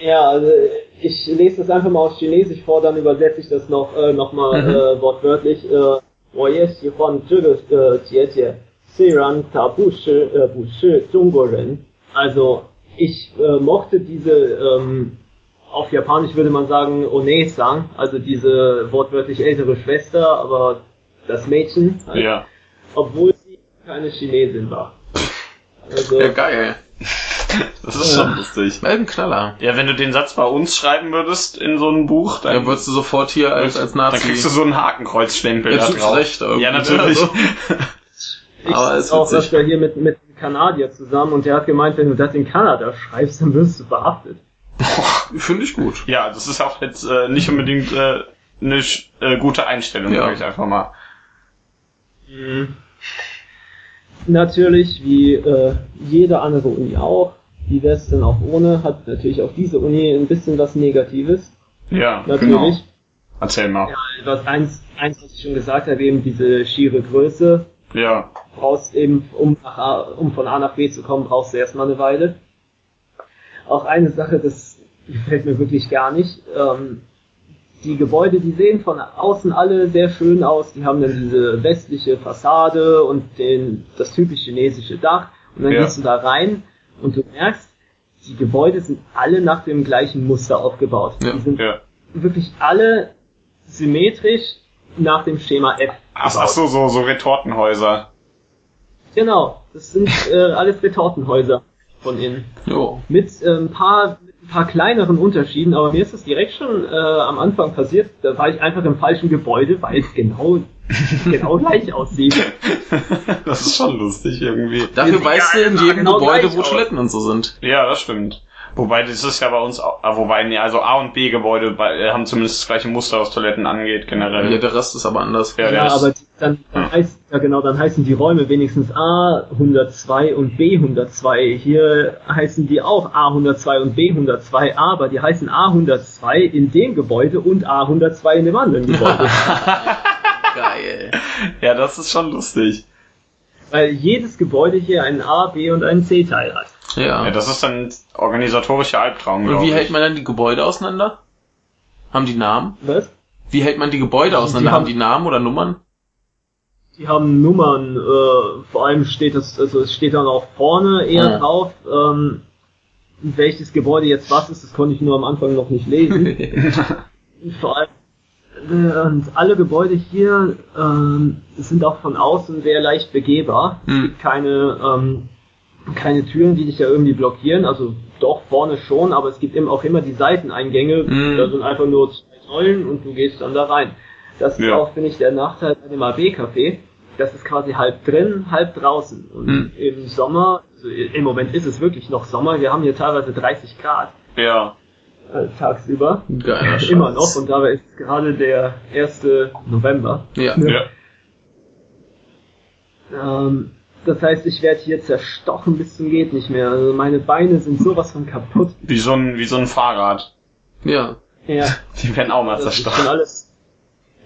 Ja, also ich lese das einfach mal auf Chinesisch vor, dann übersetze ich das noch äh, nochmal mhm. äh, wortwörtlich. Äh, 我也喜欢这个呃姐姐，虽然她不是呃不是中国人。Also ich äh, mochte diese ähm, auf Japanisch würde man sagen One-san, also diese wortwörtlich ältere Schwester, aber das Mädchen, halt, ja. obwohl sie keine Chinesin war. Also, ja, geil. Das ist schon lustig. Ein Knaller. Ja, wenn du den Satz bei uns schreiben würdest in so einem Buch, dann, dann würdest du sofort hier als, als Nazi. Dann kriegst du so einen Hakenkreuzstempel ja, da drauf. Recht ja, natürlich. Also. ich Aber es ist auch öfter hier mit, mit einem Kanadier zusammen und der hat gemeint, wenn du das in Kanada schreibst, dann wirst du verhaftet. Finde ich gut. Ja, das ist auch jetzt äh, nicht unbedingt äh, eine äh, gute Einstellung, ja. sage ich einfach mal. Mhm. Natürlich, wie äh, jede andere Uni auch, die Westen auch ohne, hat natürlich auch diese Uni ein bisschen was Negatives. Ja, natürlich. Genau. Erzähl mal. Ja, was eins, eins, was ich schon gesagt habe, eben diese schiere Größe. Ja. Brauchst eben, um, nach A, um von A nach B zu kommen, brauchst du erstmal eine Weile. Auch eine Sache, das gefällt mir wirklich gar nicht. Ähm, die Gebäude, die sehen von außen alle sehr schön aus. Die haben dann diese westliche Fassade und den, das typisch chinesische Dach. Und dann ja. gehst du da rein und du merkst, die Gebäude sind alle nach dem gleichen Muster aufgebaut. Ja. Die sind ja. wirklich alle symmetrisch nach dem Schema F. Ach, ach so, so, so Retortenhäuser. Genau, das sind äh, alles Retortenhäuser von innen. Jo. Mit äh, ein paar ein paar kleineren Unterschieden, aber mir ist es direkt schon äh, am Anfang passiert, da war ich einfach im falschen Gebäude, weil es genau, genau gleich aussieht. Das ist schon lustig irgendwie. Dafür weißt du in jedem genau Gebäude, wo Toiletten und so sind. Ja, das stimmt. Wobei, das ist ja bei uns auch, ah, wobei, nee, also A und B Gebäude äh, haben zumindest das gleiche Muster, was Toiletten angeht, generell. Ja, der Rest ist aber anders. Ja, ja aber dann, dann ja. heißt, ja genau, dann heißen die Räume wenigstens A102 und B102. Hier heißen die auch A102 und B102, aber die heißen A102 in dem Gebäude und A102 in dem anderen Gebäude. Geil. Ja, das ist schon lustig. Weil jedes Gebäude hier einen A, B und einen C-Teil hat. Ja. ja. Das ist dann organisatorischer Albtraum. Und wie hält man dann die Gebäude auseinander? Haben die Namen? Was? Wie hält man die Gebäude auseinander? Die haben, haben, die Namen oder Nummern? Die haben Nummern. Äh, vor allem steht das, also es steht dann auch vorne eher ja. drauf. Ähm, welches Gebäude jetzt was ist, das konnte ich nur am Anfang noch nicht lesen. vor allem und alle Gebäude hier ähm, sind auch von außen sehr leicht begehbar. Hm. Keine ähm, keine Türen, die dich ja irgendwie blockieren. Also doch vorne schon, aber es gibt eben auch immer die Seiteneingänge. Mm. Da sind einfach nur zwei Säulen und du gehst dann da rein. Das ja. ist auch, finde ich, der Nachteil bei dem AB-Café. Das ist quasi halb drin, halb draußen. Und mm. im Sommer, also im Moment ist es wirklich noch Sommer. Wir haben hier teilweise 30 Grad. Ja. Äh, tagsüber. Geiler Immer noch. Und dabei ist gerade der 1. November. Ja. ja. Ähm, das heißt, ich werde hier zerstochen bis zum geht nicht mehr. Also meine Beine sind sowas von kaputt. Wie so ein, wie so ein Fahrrad. Ja. Ja. Die werden auch mal zerstochen. Ist schon alles,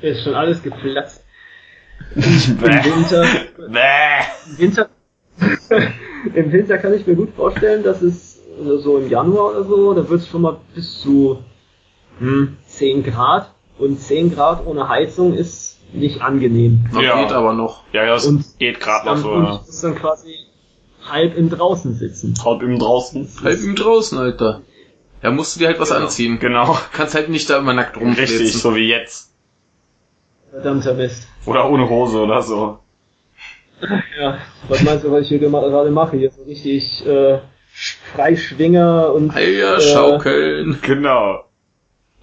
ist schon alles geplatzt. Im Winter, Bäh. Im Winter, im Winter kann ich mir gut vorstellen, dass es also so im Januar oder so, da wird es schon mal bis zu hm, 10 Grad und 10 Grad ohne Heizung ist nicht angenehm. Das ja. geht aber noch. Ja, ja, es und geht gerade noch so. Und ja. ist dann quasi halb im Draußen sitzen. Halb im Draußen. Halb im Draußen, Alter. Ja, musst du dir halt was genau. anziehen. Genau. Kannst halt nicht da immer nackt rumflitzen. Richtig, so wie jetzt. Verdammter Mist. Oder ohne Hose oder so. Ja, was meinst du, was ich hier gerade mache? Hier so richtig äh, Freischwinger und Eier äh, schaukeln. Genau.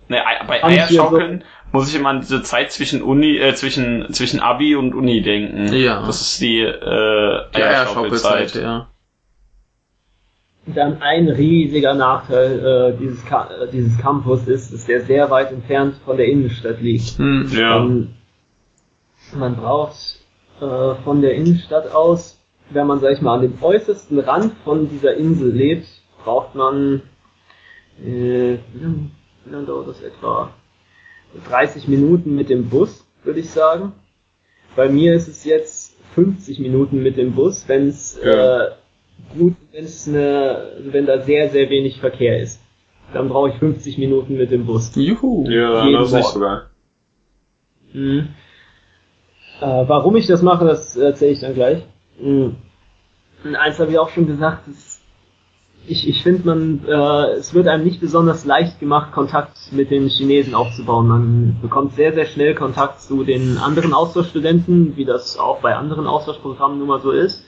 Ne, bei Eierschaukeln muss ich immer an diese Zeit zwischen Uni, äh, zwischen, zwischen Abi und Uni denken. Ja. Das ist die, äh, die Eierschaukelzeit, ja. Dann ein riesiger Nachteil äh, dieses, Ka äh, dieses Campus ist, dass der sehr weit entfernt von der Innenstadt liegt. Hm, ja. Um, man braucht äh, von der Innenstadt aus, wenn man, sag ich mal, an dem äußersten Rand von dieser Insel lebt, braucht man, äh, wie lange, dauert das etwa? 30 Minuten mit dem Bus, würde ich sagen. Bei mir ist es jetzt 50 Minuten mit dem Bus, wenn es ja. äh, gut, wenn es eine, wenn da sehr sehr wenig Verkehr ist. Dann brauche ich 50 Minuten mit dem Bus. Juhu. Ja, das ist nicht sogar. Mhm. Äh, warum ich das mache, das erzähle ich dann gleich. Mhm. Und eins habe ich auch schon gesagt, es ich, ich finde, man, äh, es wird einem nicht besonders leicht gemacht, Kontakt mit den Chinesen aufzubauen. Man bekommt sehr, sehr schnell Kontakt zu den anderen Austauschstudenten, wie das auch bei anderen Austauschprogrammen nun mal so ist.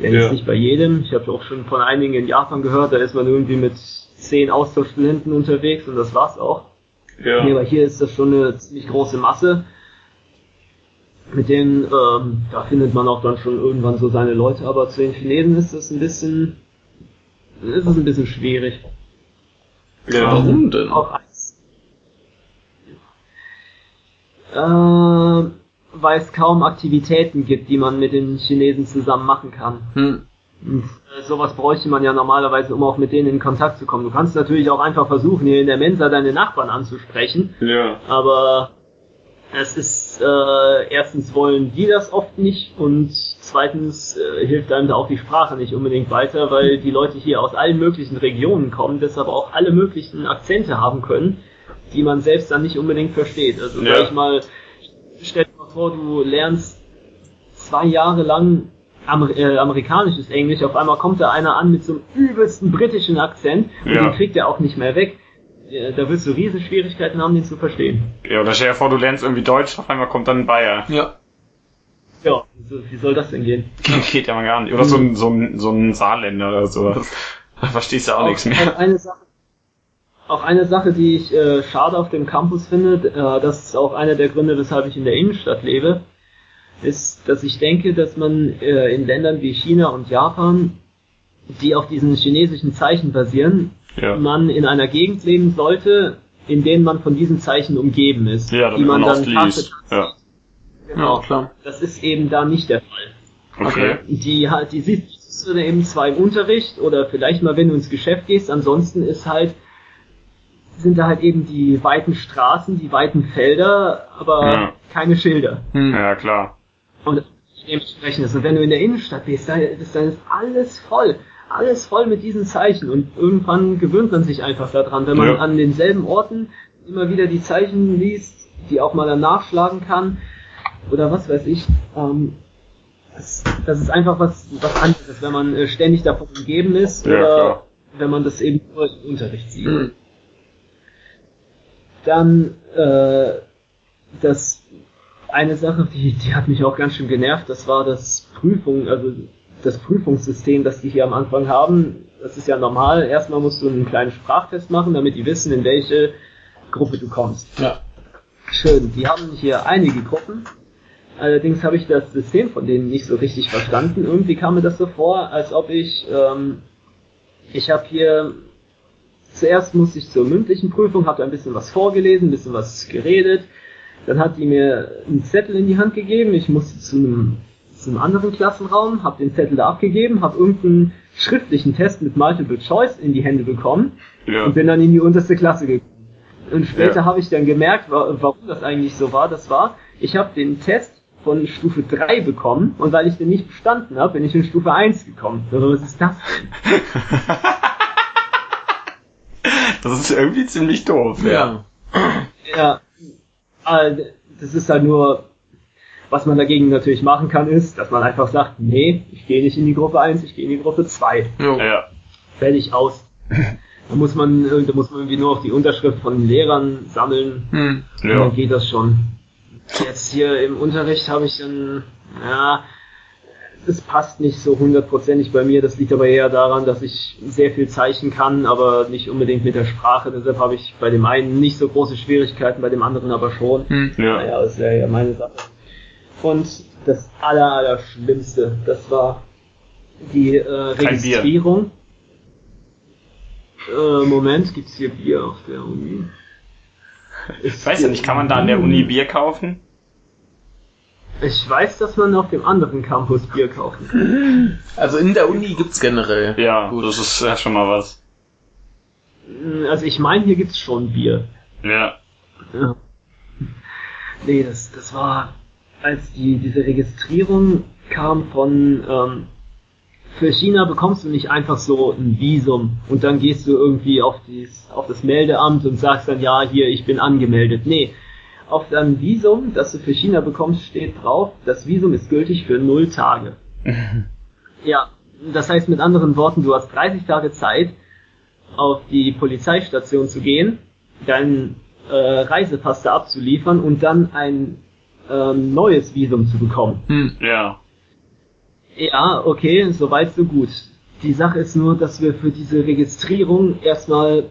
Ja, ja. nicht bei jedem. Ich habe auch schon von einigen in Japan gehört, da ist man irgendwie mit zehn Austauschstudenten unterwegs und das war's auch. Ja. Nee, aber hier ist das schon eine ziemlich große Masse. Mit denen, ähm, da findet man auch dann schon irgendwann so seine Leute, aber zu den Chinesen ist das ein bisschen, ist das ein bisschen schwierig. Ja, warum denn? Auch eins. Äh, weil es kaum Aktivitäten gibt, die man mit den Chinesen zusammen machen kann. Hm. Und, äh, sowas bräuchte man ja normalerweise, um auch mit denen in Kontakt zu kommen. Du kannst natürlich auch einfach versuchen, hier in der Mensa deine Nachbarn anzusprechen. Ja. Aber es ist äh, erstens wollen die das oft nicht und zweitens äh, hilft einem da auch die Sprache nicht unbedingt weiter, weil die Leute hier aus allen möglichen Regionen kommen, deshalb auch alle möglichen Akzente haben können, die man selbst dann nicht unbedingt versteht. Also ja. sag ich mal, stell dir mal vor, du lernst zwei Jahre lang Amer äh, amerikanisches Englisch, auf einmal kommt da einer an mit so einem übelsten britischen Akzent und ja. den kriegt er auch nicht mehr weg. Da wirst du riesen Schwierigkeiten haben, den zu verstehen. Ja, oder stell dir vor, du lernst irgendwie Deutsch, auf einmal kommt dann ein Bayer. Ja. Ja, wie soll das denn gehen? Geht ja mal gar nicht. Oder so ein, so ein, so ein Saarländer oder sowas. Da verstehst du auch, auch nichts mehr. Eine Sache, auch eine Sache, die ich äh, schade auf dem Campus finde, äh, das ist auch einer der Gründe, weshalb ich in der Innenstadt lebe ist, dass ich denke, dass man äh, in Ländern wie China und Japan, die auf diesen chinesischen Zeichen basieren, ja. man in einer Gegend leben sollte, in denen man von diesen Zeichen umgeben ist, ja, die man dann liest. Ja. Genau. Ja, klar. Das ist eben da nicht der Fall. Okay. Die halt, die siehst du eben zwar im Unterricht oder vielleicht mal, wenn du ins Geschäft gehst, ansonsten ist halt sind da halt eben die weiten Straßen, die weiten Felder, aber ja. keine Schilder. Hm. Ja, klar. Und dementsprechend ist, und wenn du in der Innenstadt bist, dann ist, dann ist alles voll. Alles voll mit diesen Zeichen. Und irgendwann gewöhnt man sich einfach daran, wenn man ja. an denselben Orten immer wieder die Zeichen liest, die auch mal dann nachschlagen kann. Oder was weiß ich. Ähm, das, das ist einfach was, was anderes, wenn man äh, ständig davon umgeben ist ja, oder klar. wenn man das eben nur im Unterricht sieht. Mhm. Dann äh, das eine Sache, die, die hat mich auch ganz schön genervt, das war das Prüfung, also das Prüfungssystem, das die hier am Anfang haben. Das ist ja normal. Erstmal musst du einen kleinen Sprachtest machen, damit die wissen, in welche Gruppe du kommst. Ja. Schön. Die haben hier einige Gruppen. Allerdings habe ich das System von denen nicht so richtig verstanden. Irgendwie kam mir das so vor, als ob ich, ähm, ich habe hier, zuerst musste ich zur mündlichen Prüfung, habe ein bisschen was vorgelesen, ein bisschen was geredet, dann hat die mir einen Zettel in die Hand gegeben. Ich musste zu einem, zu einem anderen Klassenraum, habe den Zettel da abgegeben, habe irgendeinen schriftlichen Test mit Multiple Choice in die Hände bekommen ja. und bin dann in die unterste Klasse gekommen. Und später ja. habe ich dann gemerkt, warum das eigentlich so war. Das war, ich habe den Test von Stufe 3 bekommen und weil ich den nicht bestanden habe, bin ich in Stufe 1 gekommen. Also was ist das das ist irgendwie ziemlich doof, ja. Ja, das ist halt nur, was man dagegen natürlich machen kann, ist, dass man einfach sagt, nee, ich gehe nicht in die Gruppe 1, ich gehe in die Gruppe 2. Ja. Fertig aus. Da muss man, da muss man irgendwie nur auf die Unterschrift von Lehrern sammeln. Hm. Ja. dann geht das schon. Jetzt hier im Unterricht habe ich dann, ja, es passt nicht so hundertprozentig bei mir. Das liegt aber eher daran, dass ich sehr viel Zeichen kann, aber nicht unbedingt mit der Sprache. Deshalb habe ich bei dem einen nicht so große Schwierigkeiten, bei dem anderen aber schon. Hm, ja. Naja, das wäre ja meine Sache. Und das aller, aller Schlimmste, das war die äh, Registrierung. Äh, Moment, gibt's hier Bier auf der Uni? Ich weiß ja nicht, kann man da an der Uni Bier kaufen? Ich weiß, dass man auf dem anderen Campus Bier kaufen kann. Also in der Uni gibt's generell. Ja, Gut. das ist ja schon mal was. Also ich meine, hier gibt's schon Bier. Ja. ja. Nee, das, das war, als die, diese Registrierung kam von, ähm, für China bekommst du nicht einfach so ein Visum und dann gehst du irgendwie auf, dies, auf das Meldeamt und sagst dann, ja, hier, ich bin angemeldet. Nee, auf deinem Visum, das du für China bekommst, steht drauf, das Visum ist gültig für null Tage. ja, das heißt mit anderen Worten, du hast 30 Tage Zeit, auf die Polizeistation zu gehen, deinen äh, Reisepass da abzuliefern und dann ein ähm, neues Visum zu bekommen. Hm. Ja. Ja, okay, soweit so gut. Die Sache ist nur, dass wir für diese Registrierung erstmal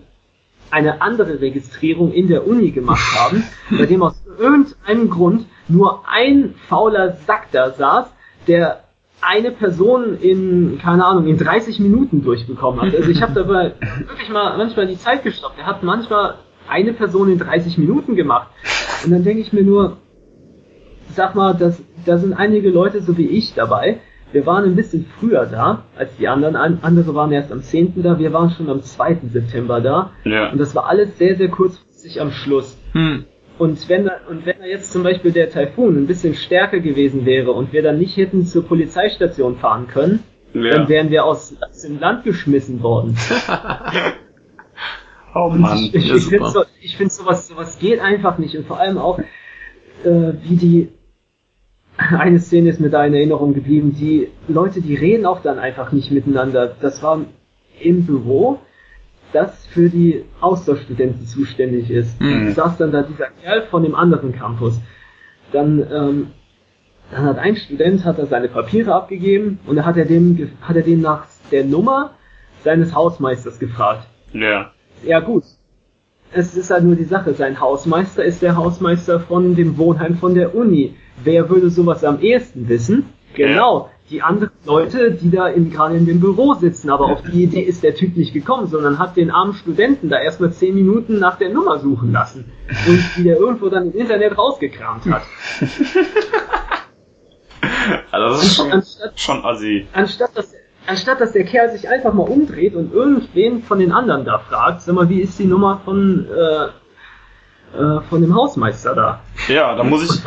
eine andere Registrierung in der Uni gemacht haben, bei dem aus irgendeinem Grund nur ein fauler Sack da saß, der eine Person in, keine Ahnung, in 30 Minuten durchbekommen hat. Also ich habe dabei wirklich mal manchmal die Zeit gestoppt. Er hat manchmal eine Person in 30 Minuten gemacht. Und dann denke ich mir nur, sag mal, das, da sind einige Leute so wie ich dabei. Wir waren ein bisschen früher da als die anderen. Andere waren erst am 10. da, wir waren schon am 2. September da. Ja. Und das war alles sehr, sehr kurzfristig am Schluss. Hm. Und wenn da, und wenn da jetzt zum Beispiel der Taifun ein bisschen stärker gewesen wäre und wir dann nicht hätten zur Polizeistation fahren können, ja. dann wären wir aus, aus dem Land geschmissen worden. oh Mann. ich, ich, ich finde so, ich find sowas, sowas geht einfach nicht. Und vor allem auch, äh, wie die eine Szene ist mir da in Erinnerung geblieben, die Leute, die reden auch dann einfach nicht miteinander. Das war im Büro, das für die Austauschstudenten zuständig ist. Mhm. saß dann da dieser Kerl von dem anderen Campus. Dann, ähm, dann hat ein Student hat er seine Papiere abgegeben und dann hat er dem hat er den nach der Nummer seines Hausmeisters gefragt. Ja. Ja gut, es ist halt nur die Sache, sein Hausmeister ist der Hausmeister von dem Wohnheim von der Uni. Wer würde sowas am ehesten wissen? Genau, die anderen Leute, die da in, gerade in dem Büro sitzen, aber auf die Idee ist der Typ nicht gekommen, sondern hat den armen Studenten da erstmal zehn Minuten nach der Nummer suchen lassen und die der irgendwo dann im Internet rausgekramt hat. also das ist schon, anstatt, schon assi. Anstatt dass, anstatt dass der Kerl sich einfach mal umdreht und irgendwen von den anderen da fragt, sag mal, wie ist die Nummer von, äh, äh, von dem Hausmeister da? Ja, da muss ich.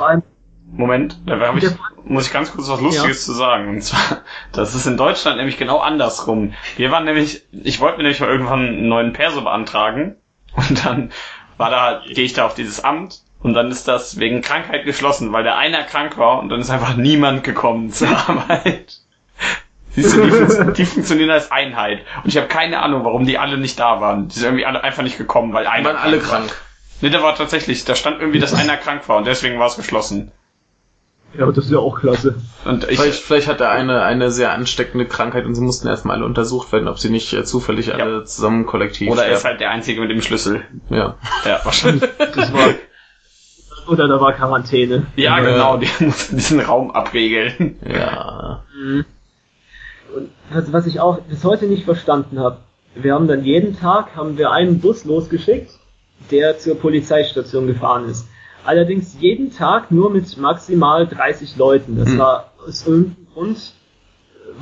Moment, da ich, muss ich ganz kurz was Lustiges ja. zu sagen. Und zwar, das ist in Deutschland nämlich genau andersrum. Wir waren nämlich, ich wollte mir nämlich mal irgendwann einen neuen Perso beantragen und dann war da, gehe ich da auf dieses Amt und dann ist das wegen Krankheit geschlossen, weil der einer krank war und dann ist einfach niemand gekommen zur Arbeit. Siehst du, die, fun die, funktionieren als Einheit. Und ich habe keine Ahnung, warum die alle nicht da waren. Die sind irgendwie alle einfach nicht gekommen, weil einer. Die waren alle krank. War. Nee, da war tatsächlich, da stand irgendwie, dass einer krank war und deswegen war es geschlossen. Ja, das ist ja auch klasse. Und ich, vielleicht, vielleicht hat er eine, eine sehr ansteckende Krankheit und sie mussten erstmal alle untersucht werden, ob sie nicht äh, zufällig ja. alle zusammen kollektiv Oder er ist halt der Einzige mit dem Schlüssel. Ja. Ja, wahrscheinlich. das war, oder da war Quarantäne. Ja, genau, die mussten diesen Raum abregeln. Ja. Mhm. Und was, was ich auch bis heute nicht verstanden habe, wir haben dann jeden Tag haben wir einen Bus losgeschickt, der zur Polizeistation gefahren ist. Allerdings jeden Tag nur mit maximal 30 Leuten. Das hm. war aus irgendeinem Grund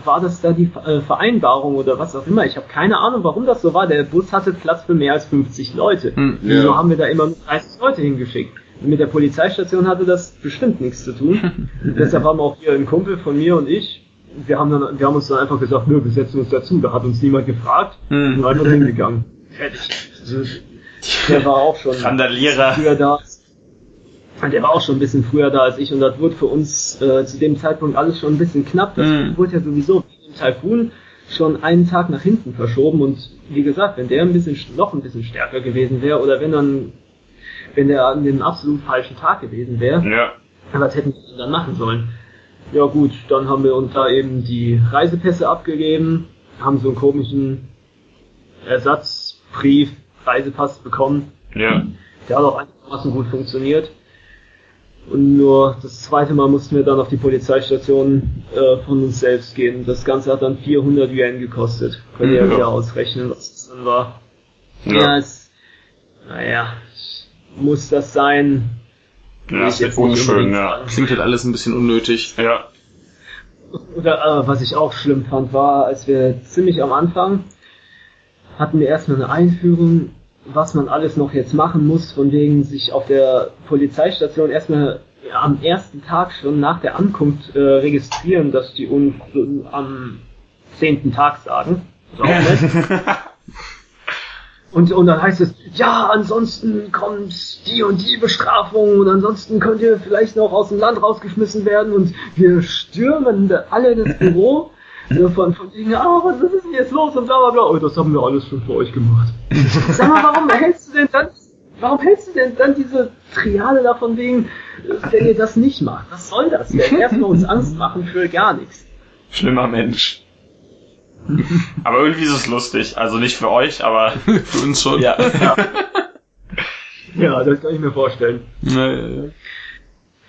war das da die äh, Vereinbarung oder was auch immer. Ich habe keine Ahnung, warum das so war. Der Bus hatte Platz für mehr als 50 Leute. Hm, ja. So haben wir da immer nur 30 Leute hingeschickt. mit der Polizeistation hatte das bestimmt nichts zu tun. Deshalb haben auch hier ein Kumpel von mir und ich, wir haben, dann, wir haben uns dann einfach gesagt, nö, wir setzen uns dazu. Da hat uns niemand gefragt hm. und einfach hingegangen. Fertig. Also, der war auch schon früher da. Der war auch schon ein bisschen früher da als ich und das wurde für uns äh, zu dem Zeitpunkt alles schon ein bisschen knapp. Das mm. wurde ja sowieso im Taifun schon einen Tag nach hinten verschoben und wie gesagt, wenn der ein bisschen noch ein bisschen stärker gewesen wäre oder wenn dann wenn der an dem absolut falschen Tag gewesen wäre, ja. was hätten wir dann machen sollen? Ja gut, dann haben wir uns da eben die Reisepässe abgegeben, haben so einen komischen Ersatzbrief, Reisepass bekommen. Ja. Der hat auch einigermaßen gut funktioniert. Und nur das zweite Mal mussten wir dann auf die Polizeistation äh, von uns selbst gehen. Das Ganze hat dann 400 Yuan gekostet. Könnt ihr ja wieder ausrechnen, was das dann war. Ja, ja es, naja, muss das sein? Ja, ist jetzt unschön, ja. Klingt halt alles ein bisschen unnötig. Ja. Oder äh, was ich auch schlimm fand, war, als wir ziemlich am Anfang hatten wir erstmal eine Einführung was man alles noch jetzt machen muss, von wegen sich auf der Polizeistation erstmal am ersten Tag schon nach der Ankunft äh, registrieren, dass die uns äh, am zehnten Tag sagen. Und, und dann heißt es, ja, ansonsten kommt die und die Bestrafung und ansonsten könnt ihr vielleicht noch aus dem Land rausgeschmissen werden und wir stürmen alle das Büro von, von wegen, ah, was ist denn jetzt los und bla bla bla. Oh, das haben wir alles schon für euch gemacht. Sag mal, warum hältst du denn dann, warum hältst du denn dann diese Triade da von wegen, wenn ihr das nicht macht? Was soll das denn? Erstmal uns Angst machen für gar nichts. Schlimmer Mensch. aber irgendwie ist es lustig. Also nicht für euch, aber für uns schon. Ja. ja. ja, das kann ich mir vorstellen. Ja, ja, ja.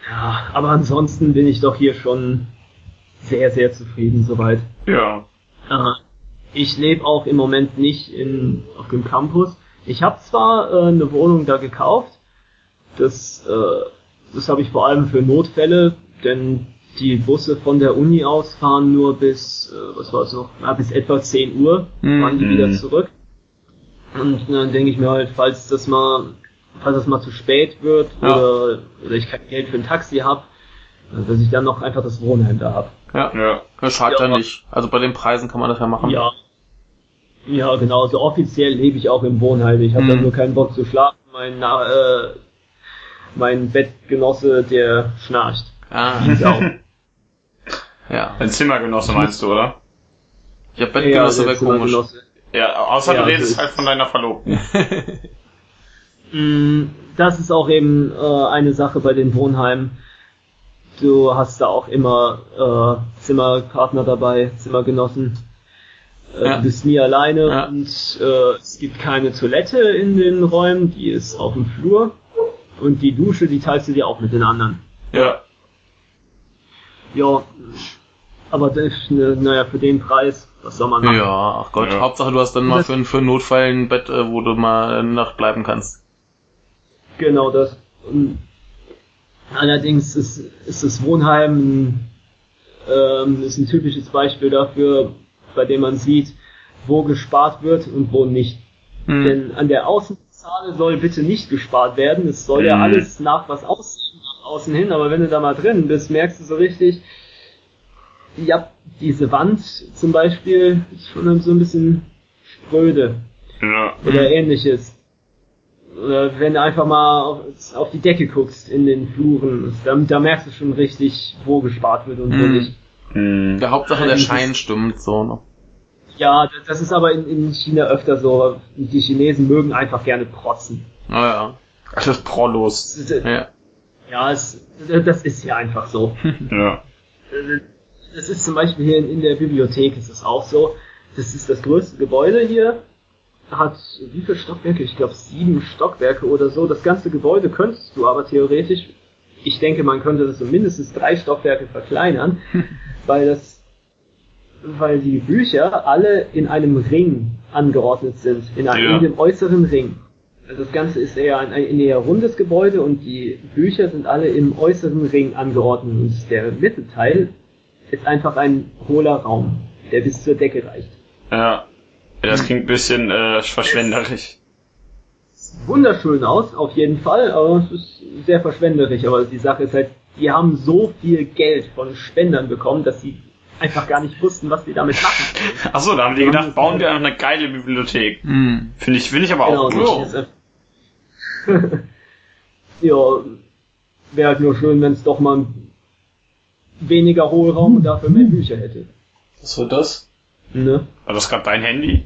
ja, aber ansonsten bin ich doch hier schon sehr, sehr zufrieden soweit. Ja. Äh, ich lebe auch im Moment nicht in, auf dem Campus. Ich habe zwar äh, eine Wohnung da gekauft, das, äh, das habe ich vor allem für Notfälle, denn die Busse von der Uni aus fahren nur bis, äh, was war es noch, ja, bis etwa 10 Uhr, mhm. fahren die wieder zurück. Und dann denke ich mir halt, falls das mal, falls das mal zu spät wird ja. oder, oder ich kein Geld für ein Taxi habe, dass ich dann noch einfach das Wohnheim da habe. Ja, ja. Das schadet ja, ja nicht. Also bei den Preisen kann man das ja machen. Ja. Ja, genau. Also offiziell lebe ich auch im Wohnheim. Ich habe mhm. nur keinen Bock zu schlafen. Mein, äh, mein Bettgenosse, der schnarcht. Ah. ja. Ein Zimmergenosse meinst du, oder? Ja, Bettgenosse ja, wäre komisch. Ja, außer ja, du redest halt von deiner Verlobten. Mm, das ist auch eben äh, eine Sache bei den Wohnheimen Du hast da auch immer äh, Zimmerpartner dabei, Zimmergenossen. Äh, ja. Du bist nie alleine ja. und äh, es gibt keine Toilette in den Räumen, die ist auf dem Flur. Und die Dusche, die teilst du dir auch mit den anderen. Ja. Ja, aber das, ne, naja, für den Preis, was soll man machen? Ja, ach Gott, ja. Hauptsache du hast dann mal für, für einen Notfall ein Bett, äh, wo du mal eine Nacht bleiben kannst. Genau das. Und Allerdings ist, ist das Wohnheim ähm, ist ein typisches Beispiel dafür, bei dem man sieht, wo gespart wird und wo nicht. Mhm. Denn an der Außenfassade soll bitte nicht gespart werden. Es soll mhm. ja alles nach was aussehen, nach außen hin, aber wenn du da mal drin bist, merkst du so richtig, ja, diese Wand zum Beispiel ist schon so ein bisschen spröde. Ja. Oder ähnliches. Oder wenn du einfach mal auf, auf, die Decke guckst in den Fluren, da, da merkst du schon richtig, wo gespart wird und wo mm. nicht. Mm. Der Hauptsache der Schein stimmt so, ne? Ja, das ist aber in, in China öfter so. Die Chinesen mögen einfach gerne protzen. Ah ja. Das ist Prollos. Ja, ja es, das ist ja einfach so. ja. Das ist zum Beispiel hier in, in der Bibliothek ist es auch so. Das ist das größte Gebäude hier hat wie viele Stockwerke? Ich glaube sieben Stockwerke oder so. Das ganze Gebäude könntest du aber theoretisch, ich denke, man könnte das um mindestens drei Stockwerke verkleinern, weil das, weil die Bücher alle in einem Ring angeordnet sind, in, einem, ja. in dem äußeren Ring. Also das Ganze ist eher ein, ein eher rundes Gebäude und die Bücher sind alle im äußeren Ring angeordnet und der Mittelteil ist einfach ein hohler Raum, der bis zur Decke reicht. Ja, das klingt ein bisschen äh, verschwenderisch. Wunderschön aus, auf jeden Fall, aber es ist sehr verschwenderisch. Aber die Sache ist halt, die haben so viel Geld von Spendern bekommen, dass sie einfach gar nicht wussten, was sie damit machen. Achso, da haben die gedacht, bauen wir eine geile Bibliothek. Mhm. Finde ich, finde ich aber genau, auch gut. ja, wäre halt nur schön, wenn es doch mal weniger Hohlraum und dafür mehr Bücher hätte. Was war das? Ne? War das gerade dein Handy?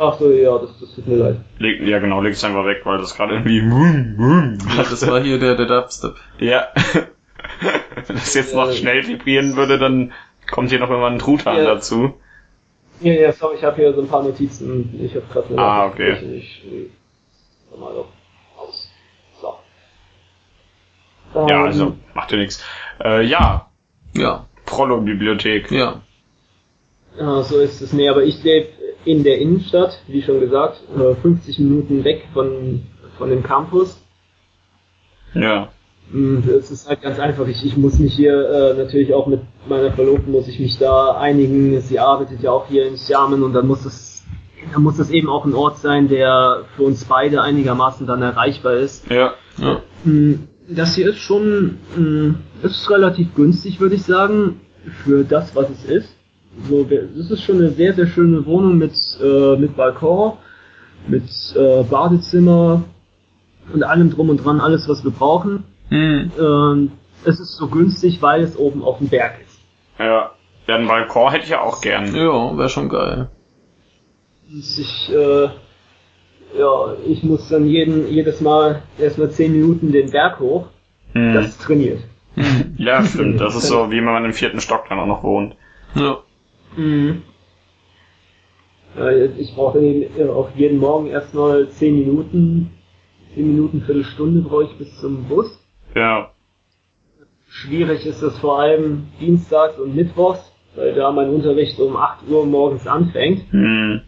Ach so, ja, das, das tut mir leid. Leg, ja, genau, leg's einfach weg, weil das gerade irgendwie. Ja, das war hier der, der Dubstep. Ja. Wenn das jetzt ja, noch schnell vibrieren würde, dann kommt hier noch immer ein Truthahn ja. dazu. Ja, ja, sorry, ich habe hier so ein paar Notizen. Ich habe gerade eine Ah, okay. Ich, ich, mal doch aus. So. Ja, also, macht ja nichts. Äh, ja. Ja. Prollo-Bibliothek. Ja. Ja, so ist es. Nee, aber ich lebe in der Innenstadt, wie schon gesagt, 50 Minuten weg von, von dem Campus. Ja. Hm, es ist halt ganz einfach. Ich, ich muss mich hier äh, natürlich auch mit meiner Verlobten muss ich mich da einigen. Sie arbeitet ja auch hier in Xiamen und dann muss es dann muss es eben auch ein Ort sein, der für uns beide einigermaßen dann erreichbar ist. Ja. ja. Hm, das hier ist schon hm, ist relativ günstig, würde ich sagen, für das, was es ist. So, das ist schon eine sehr, sehr schöne Wohnung mit, äh, mit Balkon, mit äh, Badezimmer und allem drum und dran, alles was wir brauchen. Mhm. Ähm, es ist so günstig, weil es oben auf dem Berg ist. Ja. Ja, einen Balkon hätte ich ja auch gern. Ja, wäre schon geil. Ich, äh, ja, ich muss dann jeden, jedes Mal erstmal 10 Minuten den Berg hoch. Hm. Das ist trainiert. Ja, stimmt. Das ist so, wie wenn man im vierten Stock dann auch noch wohnt. Ja. Mhm. Ich brauche äh, auch jeden Morgen erstmal 10 Minuten, 10 Minuten, Viertelstunde brauche ich bis zum Bus. Ja. Schwierig ist das vor allem dienstags und mittwochs, weil da mein Unterricht um 8 Uhr morgens anfängt. Mhm.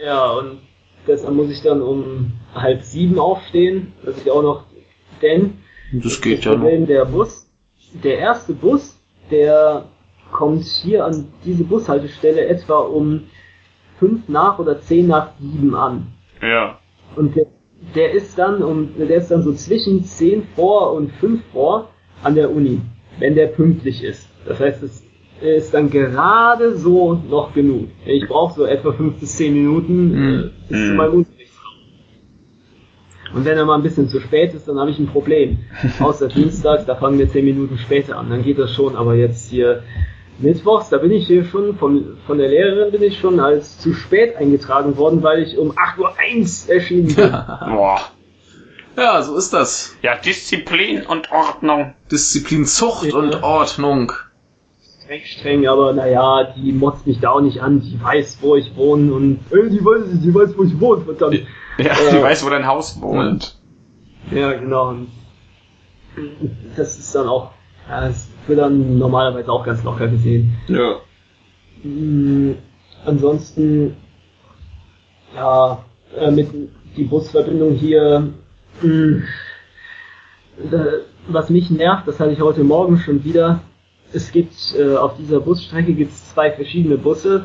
Ja, und deshalb muss ich dann um halb sieben aufstehen, dass ich auch noch, denn das geht ja noch. Der Bus, der erste Bus, der kommt hier an diese Bushaltestelle etwa um fünf nach oder zehn nach sieben an. Ja. Und der, der ist dann um, der ist dann so zwischen zehn vor und fünf vor an der Uni, wenn der pünktlich ist. Das heißt, es ist dann gerade so noch genug. Ich brauche so etwa fünf bis zehn Minuten mhm. äh, bis zu hm. meinem Unterrichtsraum. Und wenn er mal ein bisschen zu spät ist, dann habe ich ein Problem. Außer Dienstags, da fangen wir zehn Minuten später an. Dann geht das schon, aber jetzt hier Mittwochs, da bin ich hier schon, von, von der Lehrerin bin ich schon als zu spät eingetragen worden, weil ich um 8.01 Uhr erschienen bin. Boah. Ja, so ist das. Ja, Disziplin und Ordnung. Disziplin, Zucht ja. und Ordnung. Streng, streng, aber naja, die motzt mich da auch nicht an, die weiß, wo ich wohne und äh, die weiß, die weiß, wo ich wohne, verdammt. Ja, äh, die weiß, wo dein Haus wohnt. Ja, genau. Das ist dann auch, das wird dann normalerweise auch ganz locker gesehen. Ja. Mhm, ansonsten, ja, äh, mit die Busverbindung hier hm. Was mich nervt, das hatte ich heute Morgen schon wieder. Es gibt äh, auf dieser Busstrecke gibt's zwei verschiedene Busse.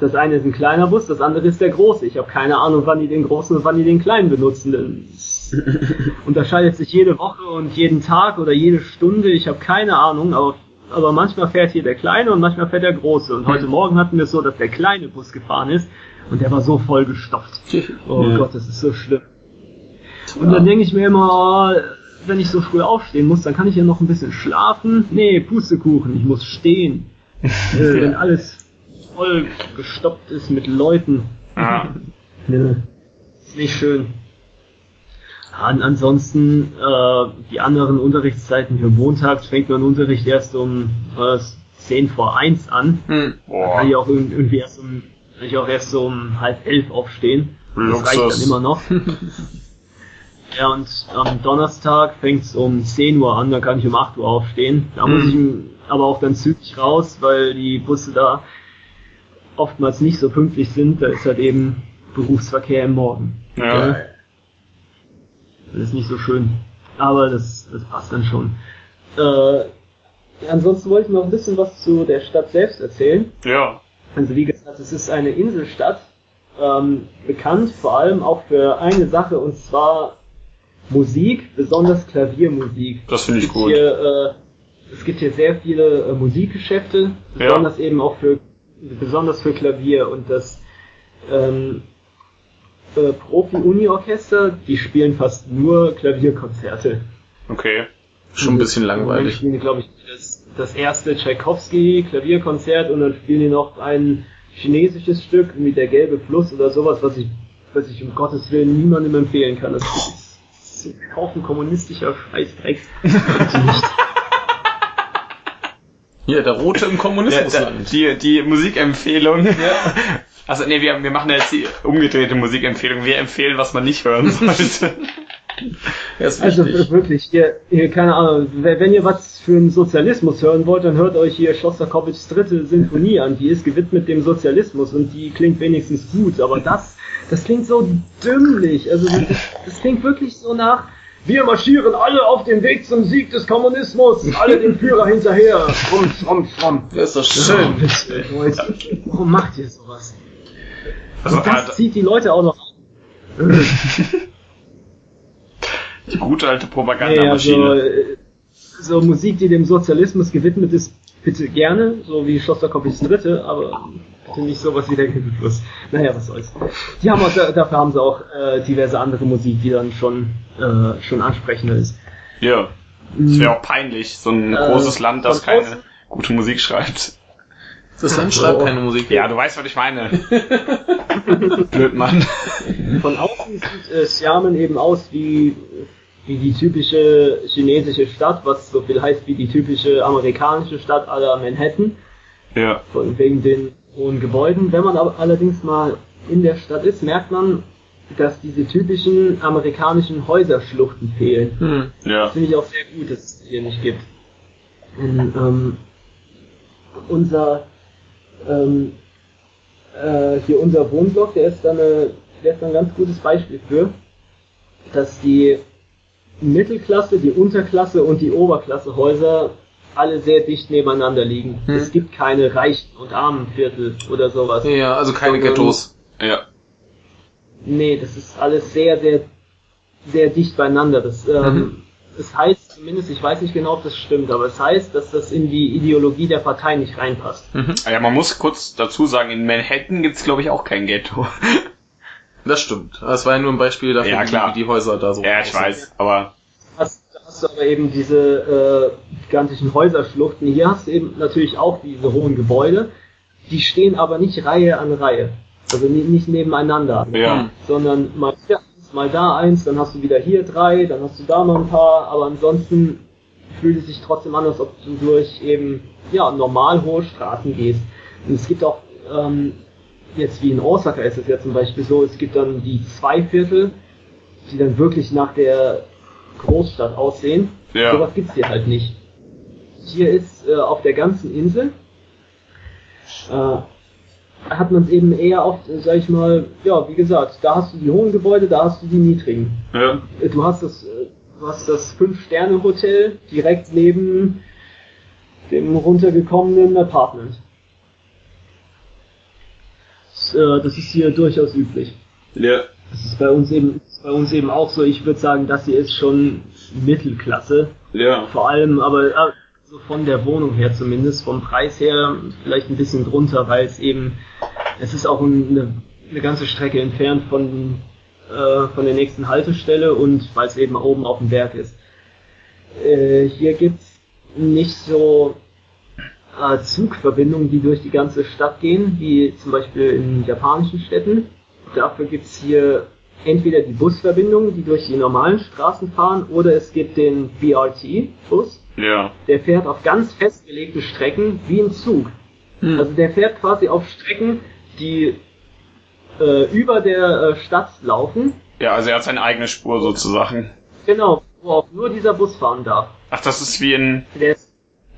Das eine ist ein kleiner Bus, das andere ist der große. Ich habe keine Ahnung, wann die den großen und wann die den kleinen benutzen. Das unterscheidet sich jede Woche und jeden Tag oder jede Stunde. Ich habe keine Ahnung, aber, aber manchmal fährt hier der kleine und manchmal fährt der große. Und heute Morgen hatten wir es so, dass der kleine Bus gefahren ist und der war so voll gestopft. Oh ja. Gott, das ist so schlimm. Und dann denke ich mir immer, wenn ich so früh aufstehen muss, dann kann ich ja noch ein bisschen schlafen. Nee, Pustekuchen, ich muss stehen. äh, wenn alles voll gestoppt ist mit Leuten. Ah. ja, ist nicht schön. An, ansonsten, äh, die anderen Unterrichtszeiten für montags fängt mein Unterricht erst um äh, 10 vor 1 an. Hm. Boah. Kann ich auch irgendwie erst um, kann ich auch erst so um halb elf aufstehen. Das reicht dann immer noch. Ja, und am Donnerstag fängt's um 10 Uhr an, da kann ich um 8 Uhr aufstehen. Da mhm. muss ich aber auch dann zügig raus, weil die Busse da oftmals nicht so pünktlich sind. Da ist halt eben Berufsverkehr im Morgen. Ja. ja. Das ist nicht so schön. Aber das, das passt dann schon. Äh, ansonsten wollte ich noch ein bisschen was zu der Stadt selbst erzählen. Ja. Also wie gesagt, es ist eine Inselstadt, ähm, bekannt vor allem auch für eine Sache und zwar Musik, besonders Klaviermusik. Das finde ich gut. Hier, äh, es gibt hier sehr viele äh, Musikgeschäfte, besonders ja. eben auch für besonders für Klavier und das ähm, äh, Profi-Uni-Orchester, die spielen fast nur Klavierkonzerte. Okay. Schon ein bisschen langweilig. Dann spielen die, glaube ich, das, das erste Tchaikovsky-Klavierkonzert und dann spielen die noch ein chinesisches Stück wie der gelbe Fluss oder sowas, was ich, was ich um Gottes Willen niemandem empfehlen kann. Das ist ist ein Haufen kommunistischer Scheißdreck. Hier, der Rote im Kommunismusland. Ja, die, die Musikempfehlung. Ja. Also nee, wir, wir machen jetzt die umgedrehte Musikempfehlung. Wir empfehlen, was man nicht hören sollte. also wirklich, hier, hier, keine Ahnung, wenn ihr was für den Sozialismus hören wollt, dann hört euch hier Schostakowitschs dritte Sinfonie an. Die ist gewidmet dem Sozialismus und die klingt wenigstens gut, aber das das klingt so dümmlich. Also das, das klingt wirklich so nach. Wir marschieren alle auf den Weg zum Sieg des Kommunismus, alle den Führer hinterher. Schrumm, schrumm, schrumm. Das ist doch schön. Warum macht ihr sowas? Also, Und das zieht die Leute auch noch an. Die gute alte Propagandamaschine. Also, äh, so Musik, die dem Sozialismus gewidmet ist, bitte gerne, so wie Schlosterkoppis Dritte, aber nicht sowas wie der Hilfefluss. Naja, was soll's. Die haben auch, dafür haben sie auch äh, diverse andere Musik, die dann schon, äh, schon ansprechender ist. Ja. Es wäre auch peinlich, so ein äh, großes Land, das keine gute Musik schreibt. Das Land schreibt keine Musik. Ja, du weißt, was ich meine. Blöd, Mann. Von außen sieht äh, Xiamen eben aus wie, wie die typische chinesische Stadt, was so viel heißt wie die typische amerikanische Stadt aller Manhattan. Ja. Von wegen den hohen Gebäuden. Wenn man aber allerdings mal in der Stadt ist, merkt man, dass diese typischen amerikanischen Häuserschluchten fehlen. Hm. Ja. Das finde ich auch sehr gut, dass es hier nicht gibt. Und, ähm, unser ähm, äh, hier unser Wohnblock, der ist dann eine, der ist ein ganz gutes Beispiel für, dass die Mittelklasse, die Unterklasse und die Oberklasse Häuser alle sehr dicht nebeneinander liegen. Hm. Es gibt keine reichen und armen Viertel oder sowas. Ja, also keine Ghettos. Ja. Nee, das ist alles sehr, sehr, sehr dicht beieinander. Das, ähm, mhm. es heißt zumindest, ich weiß nicht genau, ob das stimmt, aber es heißt, dass das in die Ideologie der Partei nicht reinpasst. Mhm. Ja, man muss kurz dazu sagen, in Manhattan gibt's glaube ich auch kein Ghetto. Das stimmt. Das war ja nur ein Beispiel dafür, ja, klar. wie die Häuser da so Ja, ich weiß, aber hast du aber eben diese äh, gigantischen Häuserschluchten. Hier hast du eben natürlich auch diese hohen Gebäude. Die stehen aber nicht Reihe an Reihe. Also nicht nebeneinander. Ja. Sondern mal hier eins, mal da eins, dann hast du wieder hier drei, dann hast du da noch ein paar, aber ansonsten fühlt es sich trotzdem an, als ob du durch eben ja, normal hohe Straßen gehst. Und es gibt auch, ähm, jetzt wie in Osaka ist es ja zum Beispiel so, es gibt dann die zwei Viertel, die dann wirklich nach der Großstadt aussehen. Ja. Sowas gibt's hier halt nicht. Hier ist äh, auf der ganzen Insel äh, hat man es eben eher oft, äh, sag ich mal, ja, wie gesagt, da hast du die hohen Gebäude, da hast du die niedrigen. Ja. Äh, du hast das, äh, du hast das Fünf-Sterne-Hotel direkt neben dem runtergekommenen Apartment. Das, äh, das ist hier durchaus üblich. Ja. Das ist bei uns eben, bei uns eben auch so. Ich würde sagen, das hier ist schon Mittelklasse. Ja. Vor allem, aber äh, so von der Wohnung her zumindest, vom Preis her vielleicht ein bisschen drunter, weil es eben, es ist auch eine, eine ganze Strecke entfernt von, äh, von der nächsten Haltestelle und weil es eben oben auf dem Berg ist. Äh, hier gibt's nicht so äh, Zugverbindungen, die durch die ganze Stadt gehen, wie zum Beispiel in japanischen Städten. Dafür gibt's hier entweder die Busverbindungen, die durch die normalen Straßen fahren, oder es gibt den BRT-Bus. Ja. Der fährt auf ganz festgelegte Strecken wie ein Zug. Hm. Also der fährt quasi auf Strecken, die äh, über der äh, Stadt laufen. Ja, also er hat seine eigene Spur sozusagen. Genau, wo auch nur dieser Bus fahren darf. Ach, das ist wie in... Der ist,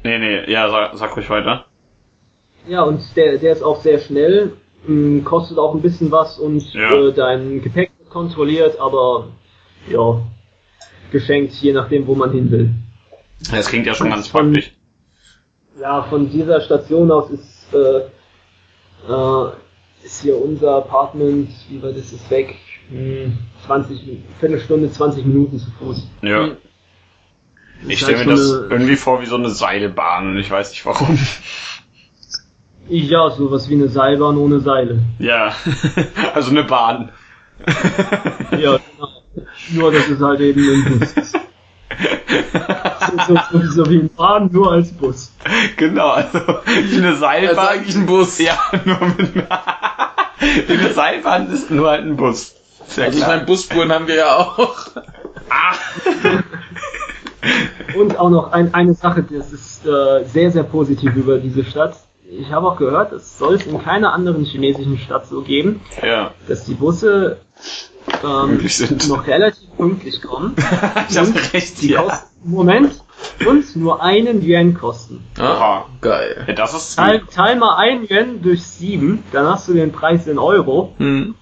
nee, nee, ja, sag, sag ruhig weiter. Ja, und der, der ist auch sehr schnell, mh, hm, kostet auch ein bisschen was und Ja. äh, dein Gepäck wird kontrolliert, aber ja, geschenkt, je nachdem, wo man hin will. Das klingt ja schon ganz Von- praktisch. Ja, von dieser Station aus ist, äh, äh, ist hier unser Apartment, wie weit ist es weg? Hm, 20, Mi- Viertelstunde, 20 Minuten zu Fuß. Ja. Hm. Ich stelle halt mir so das eine- irgendwie vor wie so eine Seilbahn und ich weiß nicht warum. Ja, sowas wie eine Seilbahn ohne Seile. Ja, also eine Bahn. Ja, genau. Nur, dass es halt eben ein Bus ist. So, so, so wie ein Bahn, nur als Bus. Genau, also wie eine Also Seilbahn. eigentlich ein Bus. Ja, nur mit wie eine Seilbahn ist nur halt ein Bus. Sehr Also ich klar. meine, Busspuren haben wir ja auch. Ah. Und auch noch ein, eine Sache, das ist äh, sehr, sehr positiv über diese Stadt. Ich habe auch gehört, es soll es in keiner anderen chinesischen Stadt so geben, Ja, dass die Busse ähm, Pünktlich sind. noch relativ pünktlich kommen. ich habe recht, Die ja. kosten, Moment, und nur einen Yuan kosten. Oha. geil. ja. Das ist Teil, teil mal einen Yuan durch sieben, dann hast du den Preis in Euro. Hm.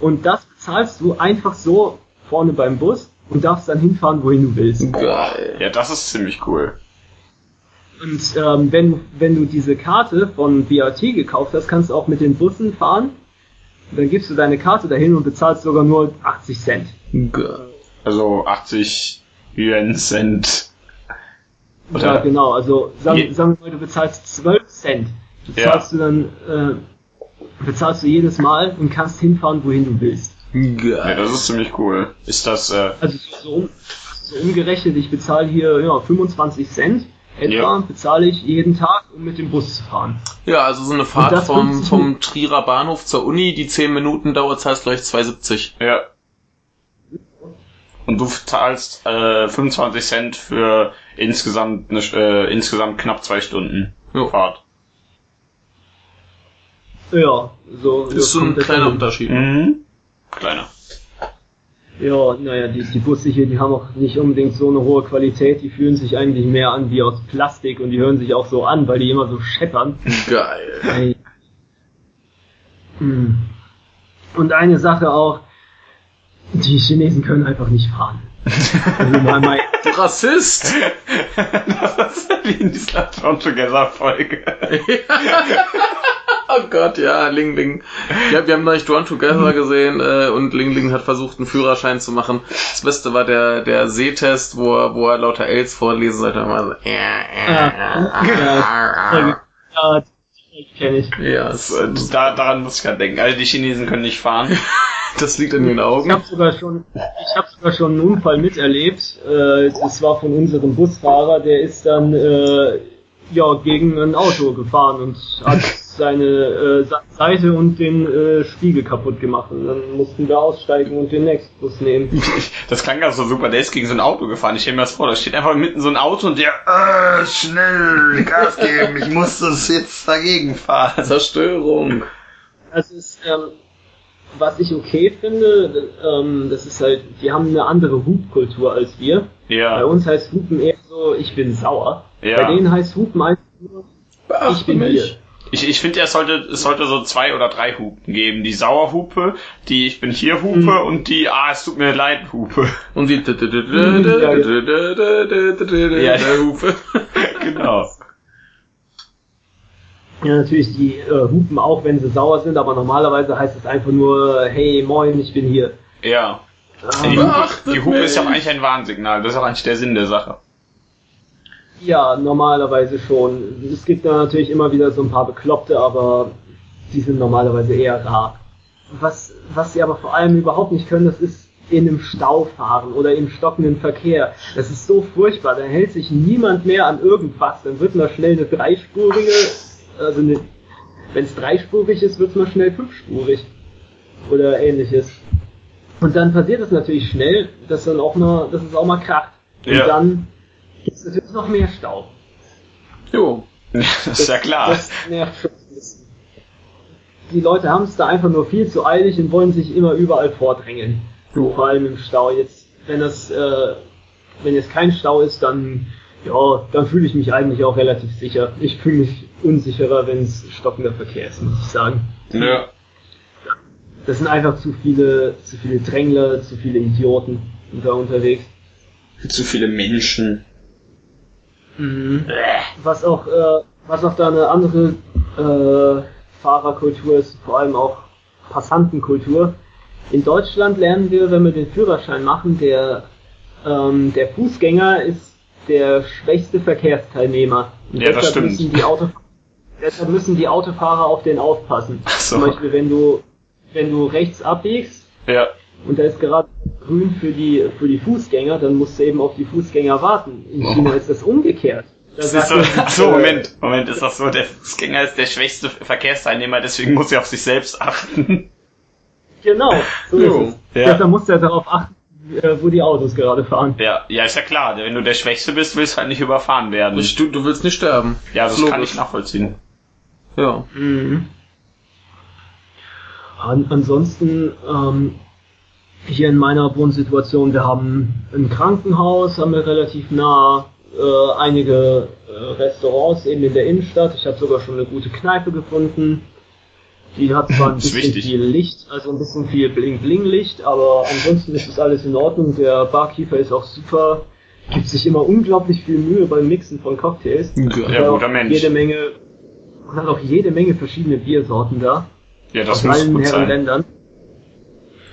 Und das bezahlst du einfach so vorne beim Bus und darfst dann hinfahren, wohin du willst. Geil. Ja, das ist ziemlich cool. Und ähm, wenn, du, wenn du diese Karte von BRT gekauft hast, kannst du auch mit den Bussen fahren. Dann gibst du deine Karte dahin und bezahlst sogar nur 80 Cent. Geil. Also 80 Yuan Cent. Ja, genau. Also sagen, Je- sagen wir mal, du bezahlst 12 Cent. Ja. Bezahlst du dann äh, bezahlst du jedes Mal und kannst hinfahren, wohin du willst. Ja, Geil. das ist ziemlich cool. Ist das, äh, Also so, um, so umgerechnet, ich bezahle hier ja, 25 Cent etwa ja. bezahle ich jeden Tag, um mit dem Bus zu fahren. Ja, also so eine Fahrt vom, vom Trierer Bahnhof zur Uni, die 10 Minuten dauert, heißt gleich 2,70. Ja. Und du zahlst äh, 25 Cent für insgesamt eine, äh, insgesamt knapp zwei Stunden jo. Fahrt. Ja, so. Ist so ein kleiner Unterschied. Mhm. Kleiner. Ja, naja, die, die Busse hier, die haben auch nicht unbedingt so eine hohe Qualität, die fühlen sich eigentlich mehr an wie aus Plastik und die hören sich auch so an, weil die immer so scheppern. Geil. Hey. Hm. Und eine Sache auch, die Chinesen können einfach nicht fahren. Also mal, mal du Rassist! das ist wie in dieser John Together Folge. oh Gott, ja, Ling Ling. Ja, wir haben neulich Drawn Together gesehen äh, und Ling Ling hat versucht, einen Führerschein zu machen. Das Beste war der, der Sehtest, wo er, wo er lauter Ls vorlesen sollte. Mal so, ja, ja, ja, kenne ich. Ja, es, da, daran muss ich gerade denken. Also die Chinesen können nicht fahren. Das liegt an ihren Augen. Ich habe sogar schon, ich habe sogar schon einen Unfall miterlebt. Äh, das war von unserem Busfahrer. Der ist dann äh, ja gegen ein Auto gefahren und hat seine äh, Seite und den äh, Spiegel kaputt gemacht. Und dann mussten wir aussteigen und den nächsten Bus nehmen. Das klang ja so super, der ist gegen so ein Auto gefahren. Ich stelle mir das vor, da steht einfach mitten so ein Auto und der, äh, schnell, Gas geben, ich muss das jetzt dagegen fahren. Zerstörung. Das ist, ähm, was ich okay finde, ähm, das ist halt, die haben eine andere Hubkultur als wir. Ja. Bei uns heißt Hupen eher so, ich bin sauer. Ja. Bei denen heißt Hupen einfach nur, ich bin mich. hier. Ich, ich finde, es sollte, es sollte so zwei oder drei Hupen geben. Die Sauerhupe, die Ich bin hier Hupe mhm. und die Ah, es tut mir leid Hupe. Und die ja, Hupe. genau. Ja, natürlich die äh, hupen auch, wenn sie sauer sind, aber normalerweise heißt es einfach nur, hey, moin, ich bin hier. Ja. Ah, die Hupe, die Hupe ist ja auch eigentlich ein Warnsignal, das ist auch eigentlich der Sinn der Sache. Ja, normalerweise schon. Es gibt da natürlich immer wieder so ein paar Bekloppte, aber die sind normalerweise eher rar. Was, was sie aber vor allem überhaupt nicht können, das ist in einem Stau fahren oder im stockenden Verkehr. Das ist so furchtbar, da hält sich niemand mehr an irgendwas. Dann wird mal schnell eine dreispurige, also eine, wenn es dreispurig ist, wird es mal schnell fünfspurig. Oder ähnliches. Und dann passiert es natürlich schnell, dass dann auch mal, dass es auch mal kracht. Und ja. dann gibt es natürlich noch mehr Stau. Jo, das ist ja klar. Das nervt schon ein bisschen. Die Leute haben es da einfach nur viel zu eilig und wollen sich immer überall vordrängeln. Jo. Vor allem im Stau. Jetzt, wenn das, äh, wenn jetzt kein Stau ist, dann, ja, dann fühle ich mich eigentlich auch relativ sicher. Ich fühle mich unsicherer, wenn es stockender Verkehr ist, muss ich sagen. Ja. Das sind einfach zu viele, zu viele Drängler, zu viele Idioten da unterwegs. Zu viele Menschen. Mhm. Was auch, äh, was auch da eine andere äh, Fahrerkultur ist, vor allem auch Passantenkultur. In Deutschland lernen wir, wenn wir den Führerschein machen, der, ähm, der Fußgänger ist der schwächste Verkehrsteilnehmer. Und ja, das stimmt. Müssen die Auto, deshalb müssen die Autofahrer auf den aufpassen. So. Zum Beispiel, wenn du, wenn du rechts abbiegst, ja. und da ist gerade grün für die, für die Fußgänger, dann musst du eben auf die Fußgänger warten. In China oh. ist das umgekehrt. Das ist so, achso, Moment, Moment, ist das so, der Fußgänger ist der schwächste Verkehrsteilnehmer, deswegen muss er auf sich selbst achten. Genau, so jo. ist es. Ja. Deshalb muss er darauf achten, äh, wo die Autos gerade fahren. Ja, ja, ist ja klar. Wenn du der Schwächste bist, willst du halt nicht überfahren werden. Du, du willst nicht sterben. Ja, das, das kann ich nachvollziehen. Ja. Mhm. An, ansonsten, ähm, hier in meiner Wohnsituation, wir haben ein Krankenhaus, haben wir relativ nah, äh, einige äh, Restaurants eben in der Innenstadt. Ich habe sogar schon eine gute Kneipe gefunden. Die hat zwar ein bisschen viel Licht, also ein bisschen viel Bling-Bling-Licht, aber ansonsten ist das alles in Ordnung. Der Barkeeper ist auch super, gibt sich immer unglaublich viel Mühe beim Mixen von Cocktails. Ja, guter Mensch. Jede Menge, man hat auch jede Menge verschiedene Biersorten da. Ja, das aus muss allen gut sein. Ländern.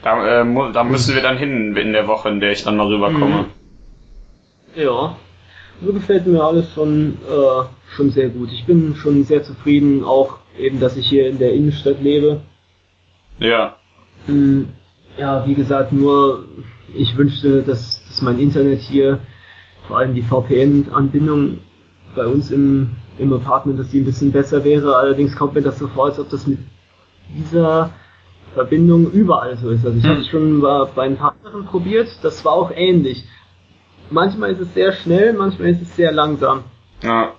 Da, äh, da müssen wir dann hin in der Woche, in der ich dann mal rüberkomme. Mhm. Ja, so gefällt mir alles schon, äh, schon sehr gut. Ich bin schon sehr zufrieden, auch eben, dass ich hier in der Innenstadt lebe. Ja. Mhm. Ja, wie gesagt, nur ich wünschte, dass, dass mein Internet hier, vor allem die VPN-Anbindung, bei uns im, im Apartment, dass die ein bisschen besser wäre. Allerdings kommt mir das so vor, als ob das mit dieser Verbindung überall so ist. Also ich hm. habe es schon bei ein paar anderen probiert, das war auch ähnlich. Manchmal ist es sehr schnell, manchmal ist es sehr langsam. Ja.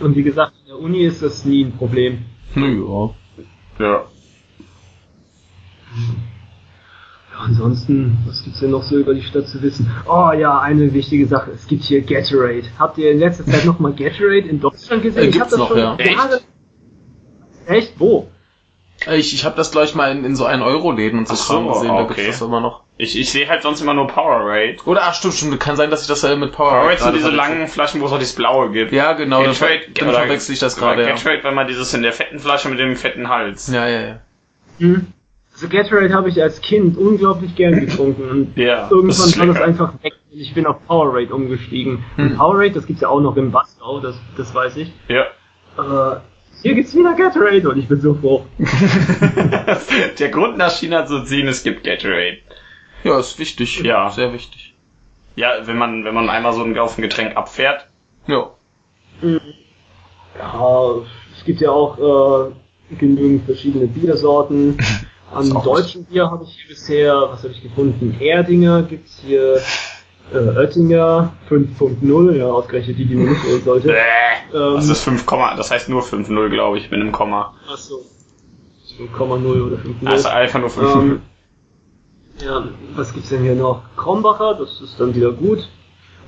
Und wie gesagt, in der Uni ist das nie ein Problem. Ja. Ja. Ja, ansonsten, was gibt's denn noch so über die Stadt zu wissen? Oh ja, eine wichtige Sache. Es gibt hier Gatorade. Habt ihr in letzter Zeit nochmal Gatorade in Deutschland gesehen? Äh, ich hab das noch, schon ja. Echt? Echt? Wo? Ich, ich habe das gleich mal in, in so 1-Euro-Läden und so, so Kram gesehen, okay. da gibt's das immer noch. Ich, ich sehe halt sonst immer nur Powerade. Oder, ach stimmt, stimmt, kann sein, dass ich das äh, mit Powerade Powerade sind diese langen Flaschen, wo es auch dieses Blaue gibt. Ja, genau, Gatorade, dann, dann verwechsel ich das gerade, ja. Gatorade, wenn man dieses in der fetten Flasche mit dem fetten Hals. Ja, ja, ja. Mhm. Also Gatorade habe ich als Kind unglaublich gern getrunken und ja, irgendwann war das einfach weg und ich bin auf Powerade umgestiegen. Hm. Und Powerade, das gibt's ja auch noch im Bastau, das, das weiß ich. Ja. Äh, hier gibt's wieder Gatorade und ich bin so froh. Der Grund nach China zu ziehen, es gibt Gatorade. Ja, ist wichtig. Ja. Sehr wichtig. Ja, wenn man, wenn man einmal so ein, auf ein Getränk abfährt. Ja. Ja, es gibt ja auch äh, genügend verschiedene Biersorten. An deutschen Bier habe ich hier bisher, was habe ich gefunden? Erdinger gibt's hier äh, Oettinger 5.0, ja, ausgerechnet die, die man nicht holen sollte. ähm, das ist 5, das heißt nur 5.0, glaube ich, mit einem Komma. Achso. 5,0 oder 5.0. Also einfach nur 5.0. Ähm, ja, was gibt's denn hier noch? Krombacher, das ist dann wieder gut.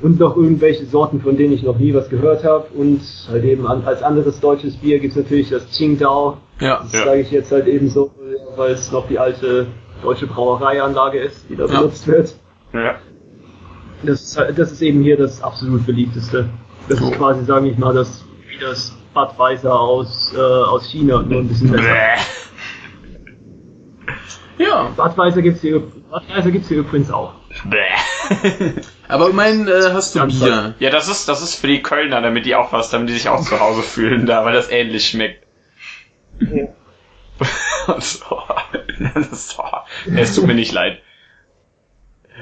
Und noch irgendwelche Sorten, von denen ich noch nie was gehört habe. Und halt eben an, als anderes deutsches Bier gibt's natürlich das Qingdao. Ja. Das ja. sage ich jetzt halt eben so, weil es noch die alte deutsche Brauereianlage ist, die da ja. benutzt wird. Ja. Das ist, das ist eben hier das absolut beliebteste. Das ist quasi, sage ich mal, das wie das Budweiser aus, äh, aus China, nur ein bisschen besser. ja. Budweiser gibt's hier, Budweiser gibt's hier übrigens auch. Aber immerhin äh, hast du Ganz Bier. Ja, das ist, das ist für die Kölner, damit die auch was, damit die sich auch zu Hause fühlen da, weil das ähnlich schmeckt. Ja. so. das, es tut mir nicht leid.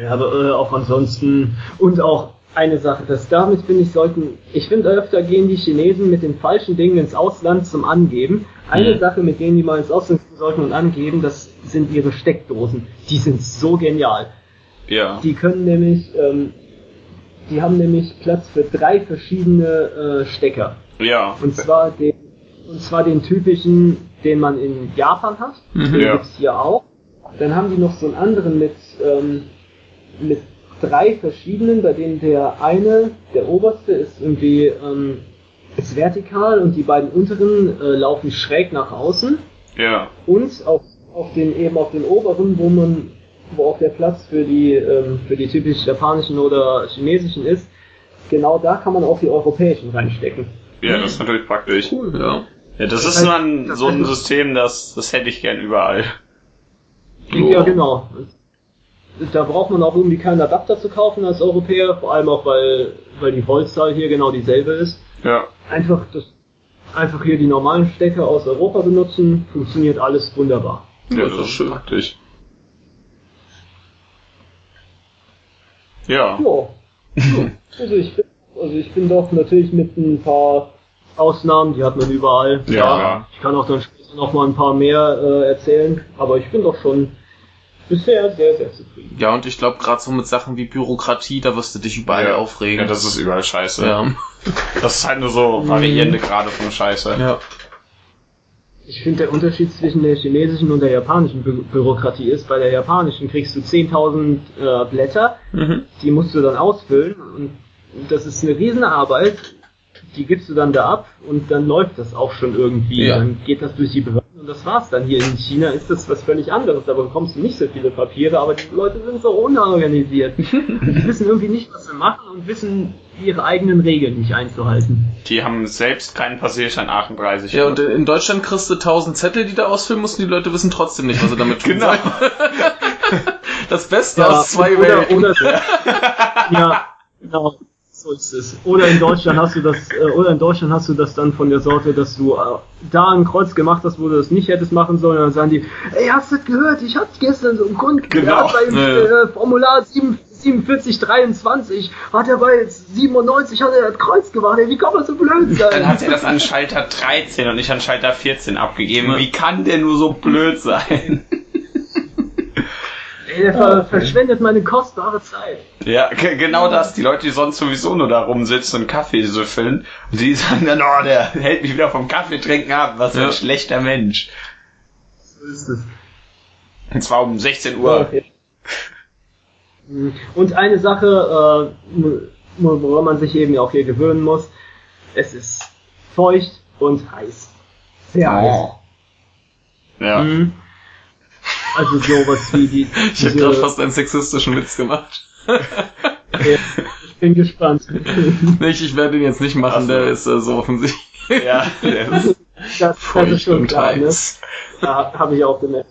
Ja, aber äh, auch ansonsten und auch eine Sache, das damit finde ich sollten, ich finde öfter gehen die Chinesen mit den falschen Dingen ins Ausland zum Angeben. Eine mhm. Sache, mit denen die mal ins Ausland sollten und angeben, das sind ihre Steckdosen. Die sind so genial. Ja. Die können nämlich, ähm, die haben nämlich Platz für drei verschiedene äh, Stecker. Ja. Und zwar den, und zwar den typischen, den man in Japan hat. Mhm. Den ja. gibt's hier auch. Dann haben die noch so einen anderen mit, ähm, mit drei verschiedenen, bei denen der eine, der oberste, ist irgendwie ähm, ist vertikal und die beiden unteren äh, laufen schräg nach außen. Ja. Und auf, auf den eben auf den oberen, wo man wo auch der Platz für die ähm, für die typisch japanischen oder chinesischen ist, genau da kann man auch die europäischen reinstecken. Ja, das ist natürlich praktisch. Cool, ja. Ja, das, das ist heißt, ein, so ein System, das, das hätte ich gern überall. Ja, genau da braucht man auch irgendwie keinen Adapter zu kaufen als Europäer, vor allem auch weil, weil die Voltzahl hier genau dieselbe ist. Ja. Einfach das, einfach hier die normalen Stecker aus Europa benutzen, funktioniert alles wunderbar. Ja, das ist schön praktisch. Ja. Ja. Also ich, bin, also ich bin doch natürlich mit ein paar Ausnahmen, die hat man überall. Ja. ja. Ich kann auch dann später noch mal ein paar mehr äh, erzählen, aber ich bin doch schon bisher sehr, sehr zufrieden. Ja, und ich glaube, gerade so mit Sachen wie Bürokratie, da wirst du dich überall ja. aufregen. Ja, das ist überall scheiße. Ja. Das ist halt nur so variierende Grade von Scheiße. Ja. Ich finde, der Unterschied zwischen der chinesischen und der japanischen Bü Bürokratie ist, bei der japanischen kriegst du 10.000 äh, Blätter, mhm. die musst du dann ausfüllen und das ist eine Riesenarbeit, die gibst du dann da ab und dann läuft das auch schon irgendwie. Ja. Dann geht das durch die Behörden und das war's dann. Hier in China ist das was völlig anderes. Da bekommst du nicht so viele Papiere, aber die Leute sind so unorganisiert. die wissen irgendwie nicht, was sie machen und wissen ihre eigenen Regeln nicht einzuhalten. Die haben selbst keinen Passierschein 38. Ja, und in Deutschland kriegst du tausend Zettel, die da ausfüllen musst, und die Leute wissen trotzdem nicht, was sie damit tun Genau. das Beste ja, aus zwei oder, Welten. Oder, ja, genau. So, ist es. Oder in Deutschland hast du das, äh, oder in Deutschland hast du das dann von der Sorte, dass du äh, da ein Kreuz gemacht hast, wo du das nicht hättest machen sollen, und dann sagen die, ey, hast du das gehört? Ich hatte gestern so einen Kunden genau. beim äh, Formular 7, 4723 hat er bei 97 hat er das Kreuz gemacht. Ey, wie kann man so blöd sein? Dann hat er das an Schalter 13 und nicht an Schalter 14 abgegeben. Wie kann der nur so blöd sein? Ey, der ver verschwendet meine kostbare Zeit. Ja, genau das. Die Leute, die sonst sowieso nur da rumsitzen und Kaffee süffeln, und die sagen dann, oh, der hält mich wieder vom Kaffee trinken ab. Was für ja. ein schlechter Mensch. So ist es. Und zwar um 16 Uhr. Okay. Und eine Sache, äh, woran man sich eben auch hier gewöhnen muss, es ist feucht und heiß. Sehr oh. heiß. Ja. Mhm. Also sowas wie die. ich hätte gerade fast einen sexistischen Witz gemacht. ich bin gespannt. nicht, ich werde ihn jetzt nicht machen, der ist äh, so offensichtlich. ja, der ist das, das ist schon klar, ne? Da habe ich auch gemerkt.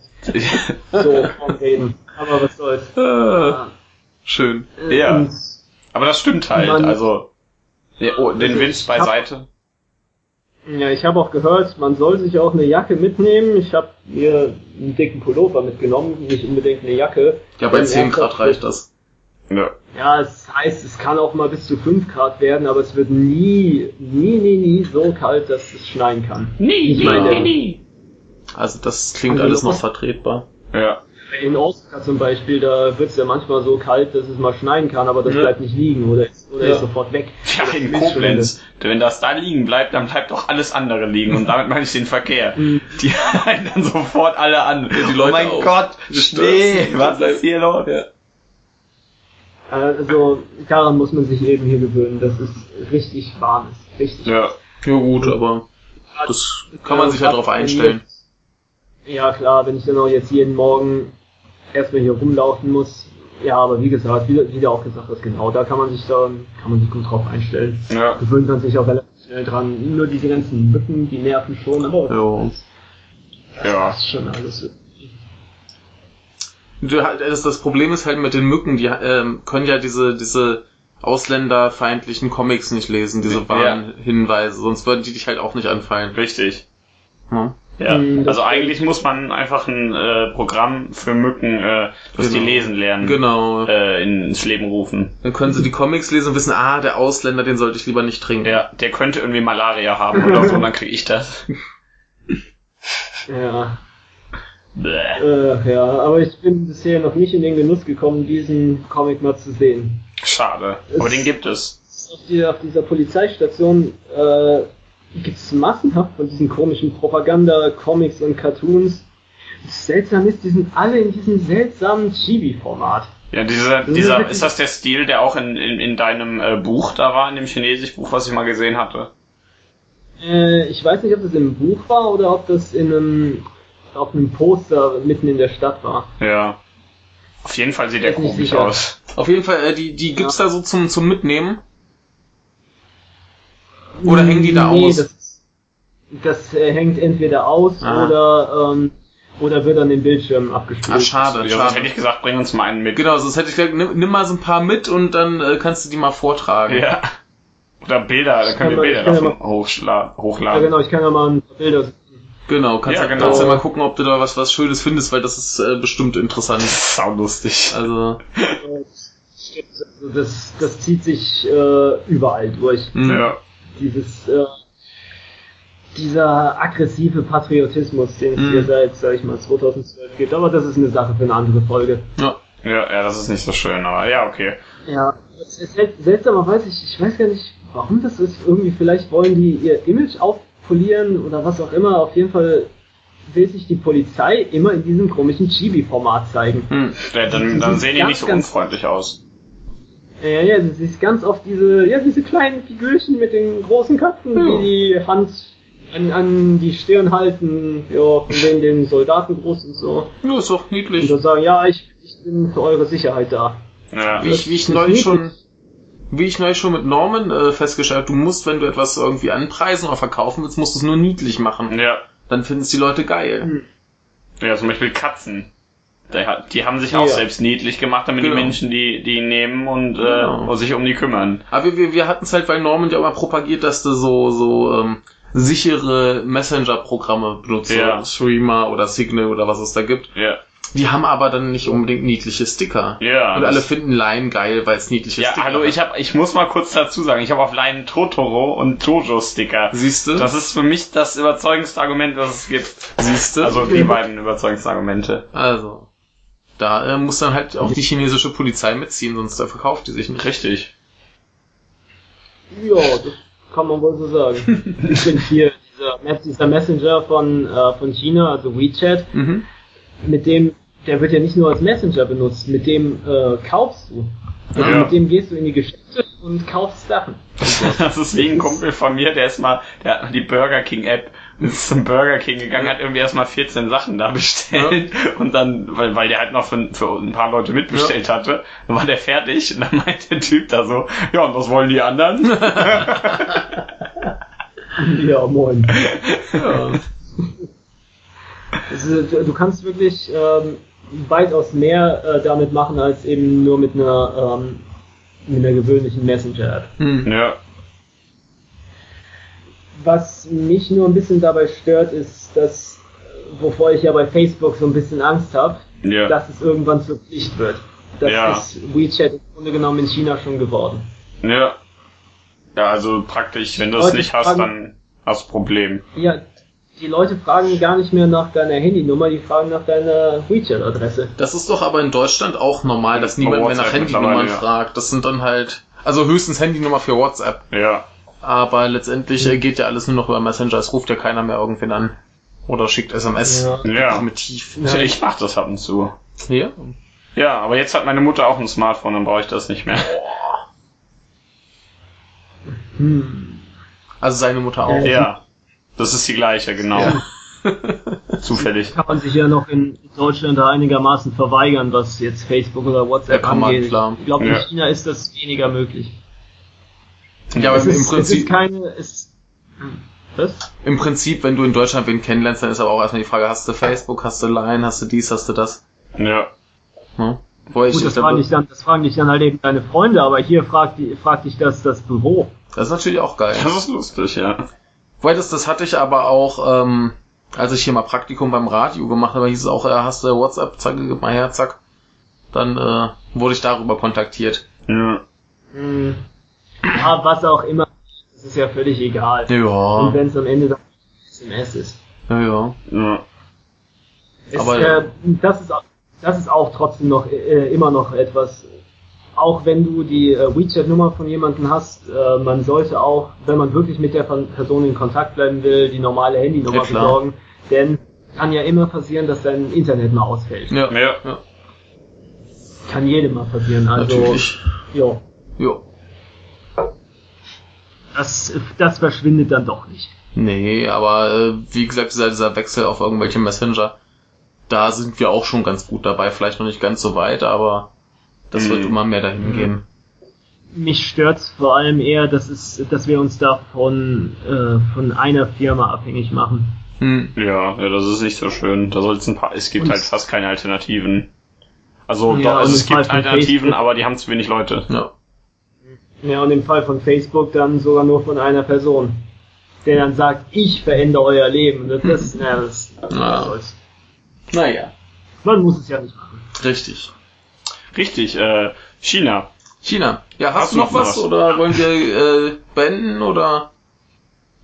so vom Reden. Aber was soll's. Ah, ja. Schön. Ja. Aber das stimmt halt. also oh, den Wind beiseite. Ja, ich habe auch gehört, man soll sich auch eine Jacke mitnehmen. Ich habe mir einen dicken Pullover mitgenommen, nicht unbedingt eine Jacke. Ja, bei 10 Grad reicht das. Ja. ja, es heißt, es kann auch mal bis zu 5 Grad werden, aber es wird nie, nie, nie, nie so kalt, dass es schneien kann. Nie, nie, nie, nie. Also das klingt also alles noch vertretbar. Ja in Osaka zum Beispiel, da wird es ja manchmal so kalt, dass es mal schneien kann, aber das ja. bleibt nicht liegen oder ist, oder ja. ist sofort weg. Ja, in Koblenz. Wenn das da liegen bleibt, dann bleibt auch alles andere liegen und damit meine ich den Verkehr. Mhm. Die halten dann sofort alle an. Die Leute oh mein auch. Gott, Schnee, was ist hier los? Ja. Also daran muss man sich eben hier gewöhnen, dass es richtig warm ist. Richtig. Ja, ja gut, aber das kann man sich ja darauf einstellen. Ja klar, wenn ich dann auch jetzt jeden Morgen erstmal hier rumlaufen muss. Ja, aber wie gesagt, wie, wie du auch gesagt hast, genau, da kann man sich dann, kann man sich gut drauf einstellen. Ja. Gewöhnt man sich auch relativ schnell dran. Nur diese ganzen Mücken, die nerven schon, aber ja. das ja. ist schon alles. Du, das, das Problem ist halt mit den Mücken, die ähm, können ja diese, diese ausländerfeindlichen Comics nicht lesen, diese Warnhinweise, ja. sonst würden die dich halt auch nicht anfallen. Richtig. Hm? Ja, hm, also eigentlich muss man einfach ein äh, Programm für Mücken, äh, das genau. die lesen lernen, genau. äh, ins Leben rufen. Dann können sie die Comics lesen und wissen, ah, der Ausländer, den sollte ich lieber nicht trinken. Ja, der könnte irgendwie Malaria haben oder so, dann krieg ich das. Ja. Äh, ja, aber ich bin bisher noch nicht in den Genuss gekommen, diesen Comic mal zu sehen. Schade, aber es den gibt es. Auf, die, auf dieser Polizeistation äh, gibt es massenhaft von diesen komischen Propaganda-Comics und Cartoons. Das Seltsam ist, die sind alle in diesem seltsamen Chibi-Format. Ja, dieser, dieser, ist das der Stil, der auch in, in, in deinem äh, Buch da war, in dem Chinesisch-Buch, was ich mal gesehen hatte? Äh, ich weiß nicht, ob das im Buch war oder ob das in einem, auf einem Poster mitten in der Stadt war. Ja. Auf jeden Fall sieht der komisch aus. Auf jeden Fall, äh, die, die gibt's ja. da so zum, zum Mitnehmen. Oder hängen die da nee, aus? Das, das äh, hängt entweder aus ah. oder ähm, oder wird an den Bildschirmen abgespielt. Ah, schade, ja, schade. hätte ich gesagt, bring uns mal einen mit. Genau, sonst hätte ich gesagt, nimm, nimm mal so ein paar mit und dann äh, kannst du die mal vortragen. Ja. Oder Bilder, da können wir Bilder davon ja hochladen. Ja genau, ich kann ja mal ein paar Bilder Genau, kannst ja, genau. kannst ja mal gucken, ob du da was, was Schönes findest, weil das ist äh, bestimmt interessant. Sau lustig. Also. Das, das zieht sich äh, überall durch. Ja dieses äh, dieser aggressive Patriotismus, den es mhm. hier seit, sag ich mal, 2012 gibt. Aber das ist eine Sache für eine andere Folge. Ja, ja, ja das ist nicht so schön, aber ja, okay. Ja, es ist seltsamerweise, ich, ich weiß gar nicht, warum das ist. Irgendwie, vielleicht wollen die ihr Image aufpolieren oder was auch immer. Auf jeden Fall will sich die Polizei immer in diesem komischen Chibi-Format zeigen. Hm. Dann, dann sehen die nicht so unfreundlich aus. Ja, ja, du siehst ganz oft diese, ja, diese kleinen Figürchen mit den großen Köpfen, ja. die die Hand an, an die Stirn halten, ja, von denen den Soldaten groß und so. Ja, ist doch niedlich. Und dann sagen, ja, ich, ich bin für eure Sicherheit da. Ja. Wie ich, wie ich neulich schon, wie ich neulich schon mit Norman äh, festgestellt du musst, wenn du etwas irgendwie anpreisen oder verkaufen willst, musst du es nur niedlich machen. Ja. Dann finden es die Leute geil. Hm. Ja, zum Beispiel Katzen. Die haben sich auch ja. selbst niedlich gemacht, damit genau. die Menschen die, die nehmen und äh, genau. sich um die kümmern. Aber wir, wir, wir hatten es halt, weil Norman ja immer propagiert, dass du so, so ähm, sichere Messenger-Programme benutzt, ja. Streamer oder Signal oder was es da gibt. Ja. Die haben aber dann nicht unbedingt niedliche Sticker. Ja. Und alle finden Line geil, weil es niedliche ja, Sticker hallo, hat. ich hab, ich muss mal kurz dazu sagen, ich habe auf Line Totoro und Jojo Sticker. Siehst du? Das ist für mich das überzeugendste Argument, was es gibt. Siehst du? Also die beiden überzeugendsten Argumente. Also. Da äh, muss dann halt auch die chinesische Polizei mitziehen, sonst da verkauft die sich nicht. Richtig. Ja, das kann man wohl so sagen. ich bin hier dieser, dieser Messenger von, äh, von China, also WeChat, mhm. mit dem der wird ja nicht nur als Messenger benutzt, mit dem äh, kaufst du. Also ja. mit dem gehst du in die Geschäfte und kaufst Sachen. das ist wie ein Kumpel von mir, der ist mal, der hat die Burger King App ist zum Burger King gegangen, hat irgendwie erstmal 14 Sachen da bestellt ja. und dann, weil, weil der halt noch für, für ein paar Leute mitbestellt ja. hatte, dann war der fertig und dann meint der Typ da so, ja, und was wollen die anderen? ja, moin. Ja. Also, du kannst wirklich ähm, weitaus mehr äh, damit machen als eben nur mit einer, ähm, mit einer gewöhnlichen Messenger-App. Ja. Was mich nur ein bisschen dabei stört, ist, dass, wovor ich ja bei Facebook so ein bisschen Angst habe, ja. dass es irgendwann zur Pflicht wird. Das ja. ist WeChat im Grunde genommen in China schon geworden. Ja. Ja, also praktisch, wenn du es nicht hast, dann hast du Problem. Ja, die Leute fragen gar nicht mehr nach deiner Handynummer, die fragen nach deiner WeChat-Adresse. Das ist doch aber in Deutschland auch normal, dass niemand mehr nach Handynummern ja. fragt. Das sind dann halt, also höchstens Handynummer für WhatsApp. Ja. Aber letztendlich mhm. geht ja alles nur noch über Messenger, es ruft ja keiner mehr irgendwen an. Oder schickt SMS. Ja. ja. Primitiv. Ja. Ich mach das ab und zu. Ja? Ja, aber jetzt hat meine Mutter auch ein Smartphone, dann brauche ich das nicht mehr. Hm. Also seine Mutter auch. Ja. Das ist die gleiche, genau. Ja. Zufällig. Kann man sich ja noch in Deutschland da einigermaßen verweigern, was jetzt Facebook oder WhatsApp ja, angeht. Man, ich glaube, in ja. China ist das weniger möglich. Ja, aber es im ist, Prinzip. Es ist keine. Es, was? Im Prinzip, wenn du in Deutschland wen kennenlernst, dann ist aber auch erstmal die Frage, hast du Facebook, hast du Line, hast du dies, hast du das? Ja. Hm? Gut, ich, das, fragen dich dann, das fragen dich dann halt eben deine Freunde, aber hier fragt, die, fragt dich das das Büro. Das ist natürlich auch geil. Das ist lustig, ja. Weil das, das hatte ich aber auch, ähm, als ich hier mal Praktikum beim Radio gemacht habe, hieß es auch, ja, hast du WhatsApp, zack, gib mal her, zack. Dann äh, wurde ich darüber kontaktiert. Ja. Hm. Ja, was auch immer, das ist ja völlig egal. Ja. Und wenn es am Ende dann SMS ist. Ja, ja. ja. Es, aber äh, das ist das ist auch trotzdem noch äh, immer noch etwas auch wenn du die äh, WeChat-Nummer von jemandem hast, äh, man sollte auch, wenn man wirklich mit der Person in Kontakt bleiben will, die normale Handynummer ja, besorgen. Denn kann ja immer passieren, dass dein Internet mal ausfällt. Ja, ja. ja. Kann jedem mal passieren. Also, Natürlich. Jo. Jo. Das, das verschwindet dann doch nicht. Nee, aber äh, wie gesagt, dieser, dieser Wechsel auf irgendwelche Messenger, da sind wir auch schon ganz gut dabei. Vielleicht noch nicht ganz so weit, aber das wird mhm. immer mehr dahin mhm. gehen. Mich stört's vor allem eher, dass, es, dass wir uns da von, äh, von einer Firma abhängig machen. Hm. Ja, ja, das ist nicht so schön. Da soll's ein paar, es gibt und halt fast keine Alternativen. Also, ja, doch, also es gibt Alternativen, Facebook. aber die haben zu wenig Leute. Ja. Ja, und im Fall von Facebook dann sogar nur von einer Person. Der dann sagt, ich verändere euer Leben. Das, das, ja, das, ja. soll's. Naja. Man muss es ja nicht machen. Richtig. Richtig, äh, China. China. Ja, hast, hast du noch was, was, oder wollen wir äh, beenden oder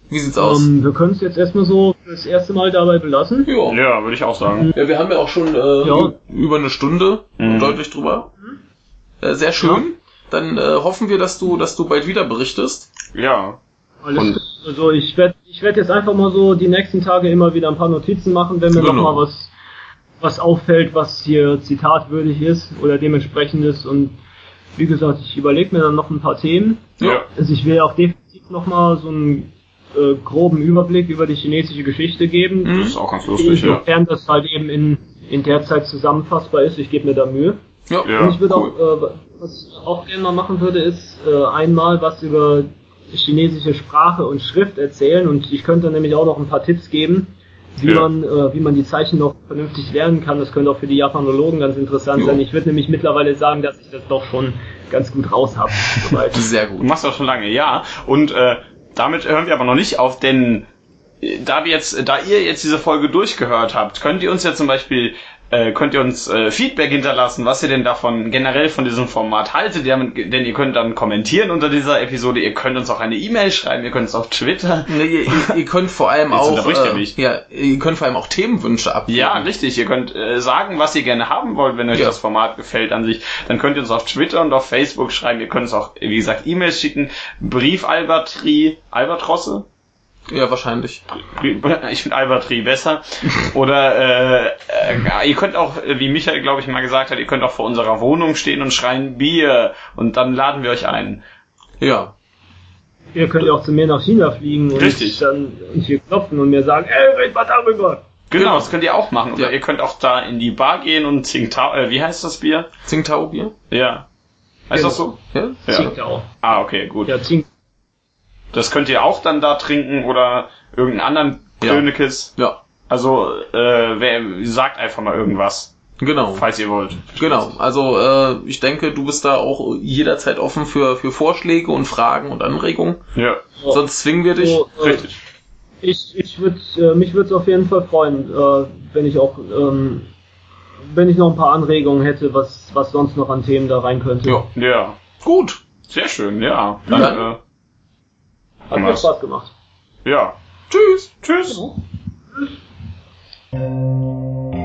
wie sieht's aus? Um, ähm, wir können es jetzt erstmal so das erste Mal dabei belassen. Ja, ja würde ich auch sagen. Ja, wir haben ja auch schon äh, ja. über eine Stunde mhm. deutlich drüber. Äh, sehr schön. Ja. Dann äh, hoffen wir, dass du, dass du bald wieder berichtest. Ja. Alles Und also ich werde ich werd jetzt einfach mal so die nächsten Tage immer wieder ein paar Notizen machen, wenn mir genau. noch mal was was auffällt, was hier zitatwürdig ist oder dementsprechend ist. Und wie gesagt, ich überlege mir dann noch ein paar Themen. Ja. Also ich will auch definitiv nochmal so einen äh, groben Überblick über die chinesische Geschichte geben. Das ist auch ganz lustig, ja. Sofern das halt eben in, in der Zeit zusammenfassbar ist, ich gebe mir da Mühe. Ja, ja, Und ich würde cool. auch, äh, was ich auch gerne mal machen würde, ist äh, einmal was über chinesische Sprache und Schrift erzählen und ich könnte nämlich auch noch ein paar Tipps geben, wie ja. man äh, wie man die Zeichen noch vernünftig lernen kann. Das könnte auch für die Japanologen ganz interessant jo. sein. Ich würde nämlich mittlerweile sagen, dass ich das doch schon ganz gut raus habe. Sehr gut. Du machst das schon lange, ja. Und äh, damit hören wir aber noch nicht auf, denn äh, da wir jetzt, da ihr jetzt diese Folge durchgehört habt, könnt ihr uns ja zum Beispiel äh, könnt ihr uns äh, Feedback hinterlassen, was ihr denn davon generell von diesem Format haltet. Denn ihr könnt dann kommentieren unter dieser Episode. Ihr könnt uns auch eine E-Mail schreiben. Ihr könnt es auf Twitter. Nee, ihr, ihr, könnt vor allem auch äh, ja, ihr könnt vor allem auch Themenwünsche abgeben. Ja, richtig. Ihr könnt äh, sagen, was ihr gerne haben wollt, wenn euch ja. das Format gefällt an sich. Dann könnt ihr uns auf Twitter und auf Facebook schreiben. Ihr könnt uns auch, wie gesagt, E-Mails schicken. Brief Albatri Albatrosse ja, wahrscheinlich. Ich finde Albatri besser. Oder äh, äh, ihr könnt auch, wie Michael, glaube ich, mal gesagt hat, ihr könnt auch vor unserer Wohnung stehen und schreien Bier und dann laden wir euch ein. Ja. Ihr könnt ja auch zu mir nach China fliegen und Richtig. dann hier klopfen und mir sagen, ey, red mal darüber. Genau, genau, das könnt ihr auch machen. Oder ja. ihr könnt auch da in die Bar gehen und Tsingtao, äh, wie heißt das Bier? Tsingtao Bier? Ja. Heißt genau. das so? Ja? ja. Tsingtao. Ah, okay, gut. Ja, Tsingtao. Das könnt ihr auch dann da trinken oder irgendeinen anderen Klönekes. Ja. ja. Also, äh, wer, sagt einfach mal irgendwas. Genau. Falls ihr wollt. Genau. Also äh, ich denke, du bist da auch jederzeit offen für, für Vorschläge und Fragen und Anregungen. Ja. Sonst zwingen wir dich. So, äh, Richtig. Ich, ich würde äh, mich würde es auf jeden Fall freuen, äh, wenn ich auch ähm, wenn ich noch ein paar Anregungen hätte, was was sonst noch an Themen da rein könnte. Ja. Ja. Gut. Sehr schön. Ja. Dann, ja. Äh, hat mir Spaß gemacht. Ja. Tschüss. Tschüss. Tschüss.